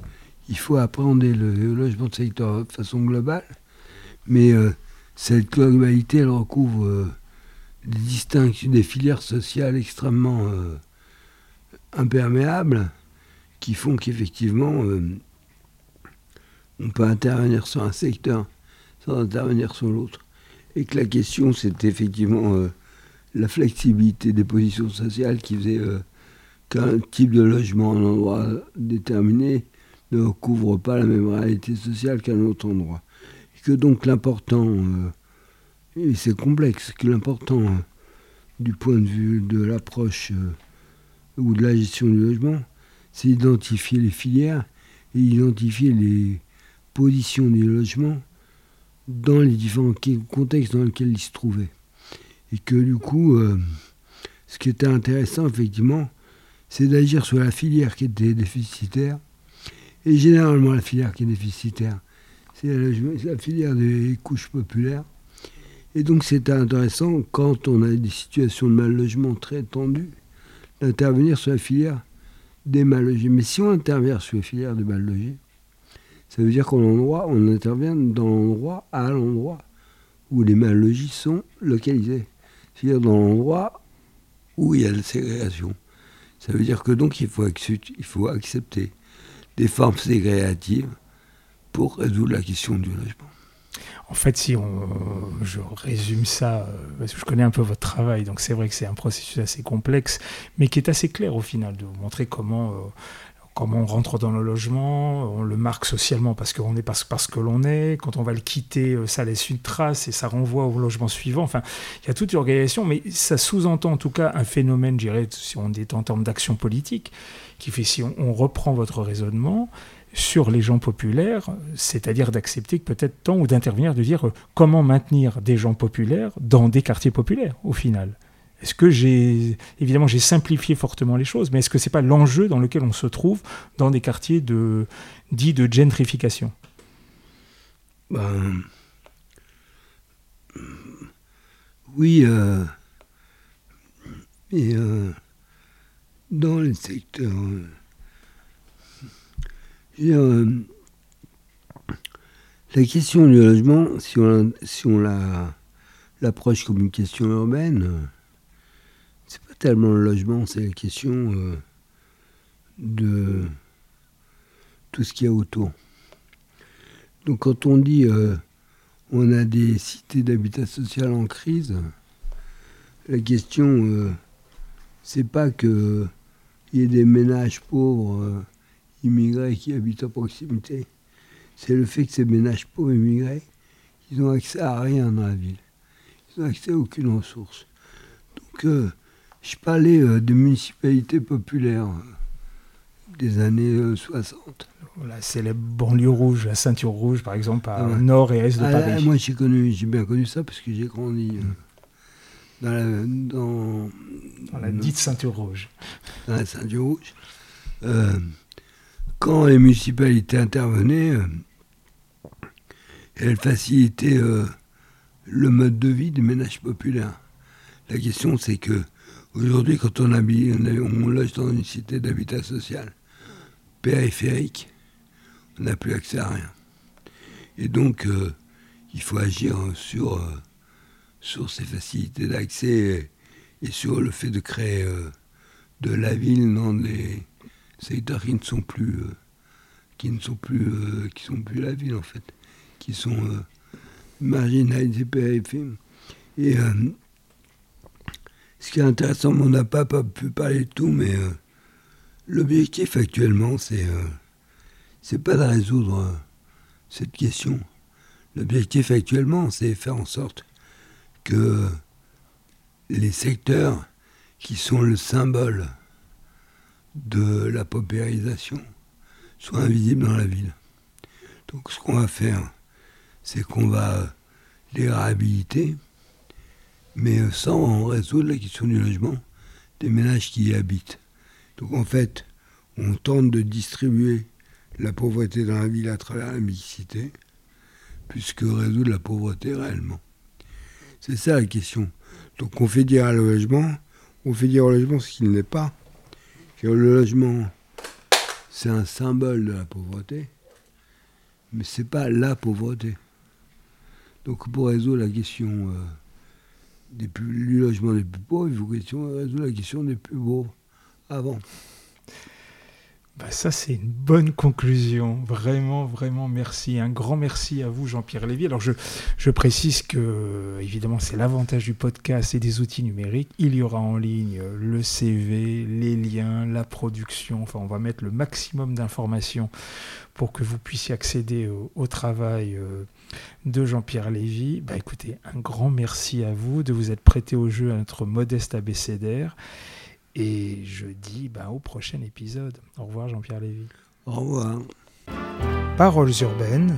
il faut apprendre le, logement de secteur de façon globale, mais euh, cette globalité, elle recouvre euh, des distinctions, des filières sociales extrêmement imperméables, qui font qu'effectivement, on peut intervenir sur un secteur sans intervenir sur l'autre. Et que la question, c'est effectivement la flexibilité des positions sociales qui faisait euh, qu'un type de logement en endroit déterminé ne couvre pas la même réalité sociale qu'un autre endroit. Et que donc l'important, euh, et c'est complexe, que l'important euh, du point de vue de l'approche euh, ou de la gestion du logement, c'est identifier les filières et identifier les positions du logement dans les différents contextes dans lesquels ils se trouvaient. Et que du coup, ce qui était intéressant, effectivement, c'est d'agir sur la filière qui était déficitaire. Et généralement, la filière qui est déficitaire, c'est la, filière des couches populaires. Et donc, c'était intéressant, quand on a des situations de mal logement très tendues, d'intervenir sur la filière des mal logés. Mais si on intervient sur la filière des mal logés, ça veut dire qu'on on intervient dans l'endroit, à l'endroit où les mal logis sont localisés. C'est-à-dire dans l'endroit où il y a la ségrégation. Ça veut dire que donc il faut, il faut accepter des formes ségrégatives pour résoudre la question du logement. En fait, si on, je résume ça, euh, parce que je connais un peu votre travail, donc c'est vrai que c'est un processus assez complexe, mais qui est assez clair au final, de vous montrer comment euh, comment on rentre dans le logement, on le marque socialement parce qu'on est parce, que l'on est, quand on va le quitter, euh, ça laisse une trace et ça renvoie au logement suivant. Enfin, il y a toute une organisation, mais ça sous-entend en tout cas un phénomène, je dirais, si on est en termes d'action politique, qui fait si on, reprend votre raisonnement sur les gens populaires, c'est-à-dire d'accepter que peut-être temps ou d'intervenir, de dire euh, comment maintenir des gens populaires dans des quartiers populaires au final. Est-ce que j'ai, évidemment, j'ai simplifié fortement les choses, mais est-ce que c'est pas l'enjeu dans lequel on se trouve dans des quartiers dits de gentrification? Ben, Oui, euh, euh, dans les secteurs, euh, la question du logement, si on, si on la, l'approche comme une question urbaine, le logement, c'est la question euh, de tout ce qu'il y a autour. Donc quand on dit euh, on a des cités d'habitat social en crise, la question euh, c'est pas que il y ait des ménages pauvres immigrés qui habitent à proximité. C'est le fait que ces ménages pauvres immigrés, ils n'ont accès à rien dans la ville. Ils n'ont accès à aucune ressource. Donc je parlais euh, de municipalités populaires euh, des années 60. Euh, voilà, c'est les banlieues rouges, la ceinture rouge par exemple, à ah nord et est de ah, Paris. moi j'ai connu, j'ai bien connu ça parce que j'ai grandi dans la, dans, la dite ceinture rouge. Dans la ceinture rouge. quand les municipalités intervenaient, elles facilitaient le mode de vie des ménages populaires. La question c'est que Aujourd'hui, quand on, habille, on loge dans une cité d'habitat social périphérique, on n'a plus accès à rien. Et donc, euh, il faut agir sur, euh, sur ces facilités d'accès et, sur le fait de créer euh, de la ville dans des secteurs qui ne sont plus, qui ne sont plus, qui sont plus la ville en fait, qui sont marginalisés périphériques. Ce qui est intéressant, on n'a pas, pu parler de tout, mais euh, l'objectif actuellement, c'est euh, pas de résoudre euh, cette question. L'objectif actuellement, c'est faire en sorte que les secteurs qui sont le symbole de la paupérisation soient invisibles dans la ville. Donc ce qu'on va faire, c'est qu'on va les réhabiliter, mais sans résoudre la question du logement des ménages qui y habitent. Donc en fait, on tente de distribuer la pauvreté dans la ville à travers la mixité, puisque résoudre la pauvreté réellement. C'est ça la question. Donc on fait dire à le logement, on fait dire au logement ce qu'il n'est pas. Le logement, c'est un symbole de la pauvreté, mais c'est pas la pauvreté. Donc pour résoudre la question euh, des plus, du logement des plus pauvres, il faut résoudre la question des plus pauvres avant. Bah ça, c'est une bonne conclusion. Vraiment, vraiment merci. Un grand merci à vous, Jean-Pierre Lévy. Alors, je, je précise que, évidemment, c'est l'avantage du podcast et des outils numériques. Il y aura en ligne le CV, les liens, la production. Enfin, on va mettre le maximum d'informations pour que vous puissiez accéder au, travail euh, de Jean-Pierre Lévy. Bah, écoutez, un grand merci à vous de vous être prêté au jeu à notre modeste abécédaire. Et je dis bah, au prochain épisode. Au revoir Jean-Pierre Lévy. Au revoir. Paroles urbaines,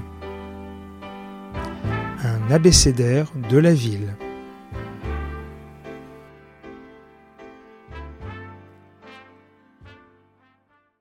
un abécédaire de la ville.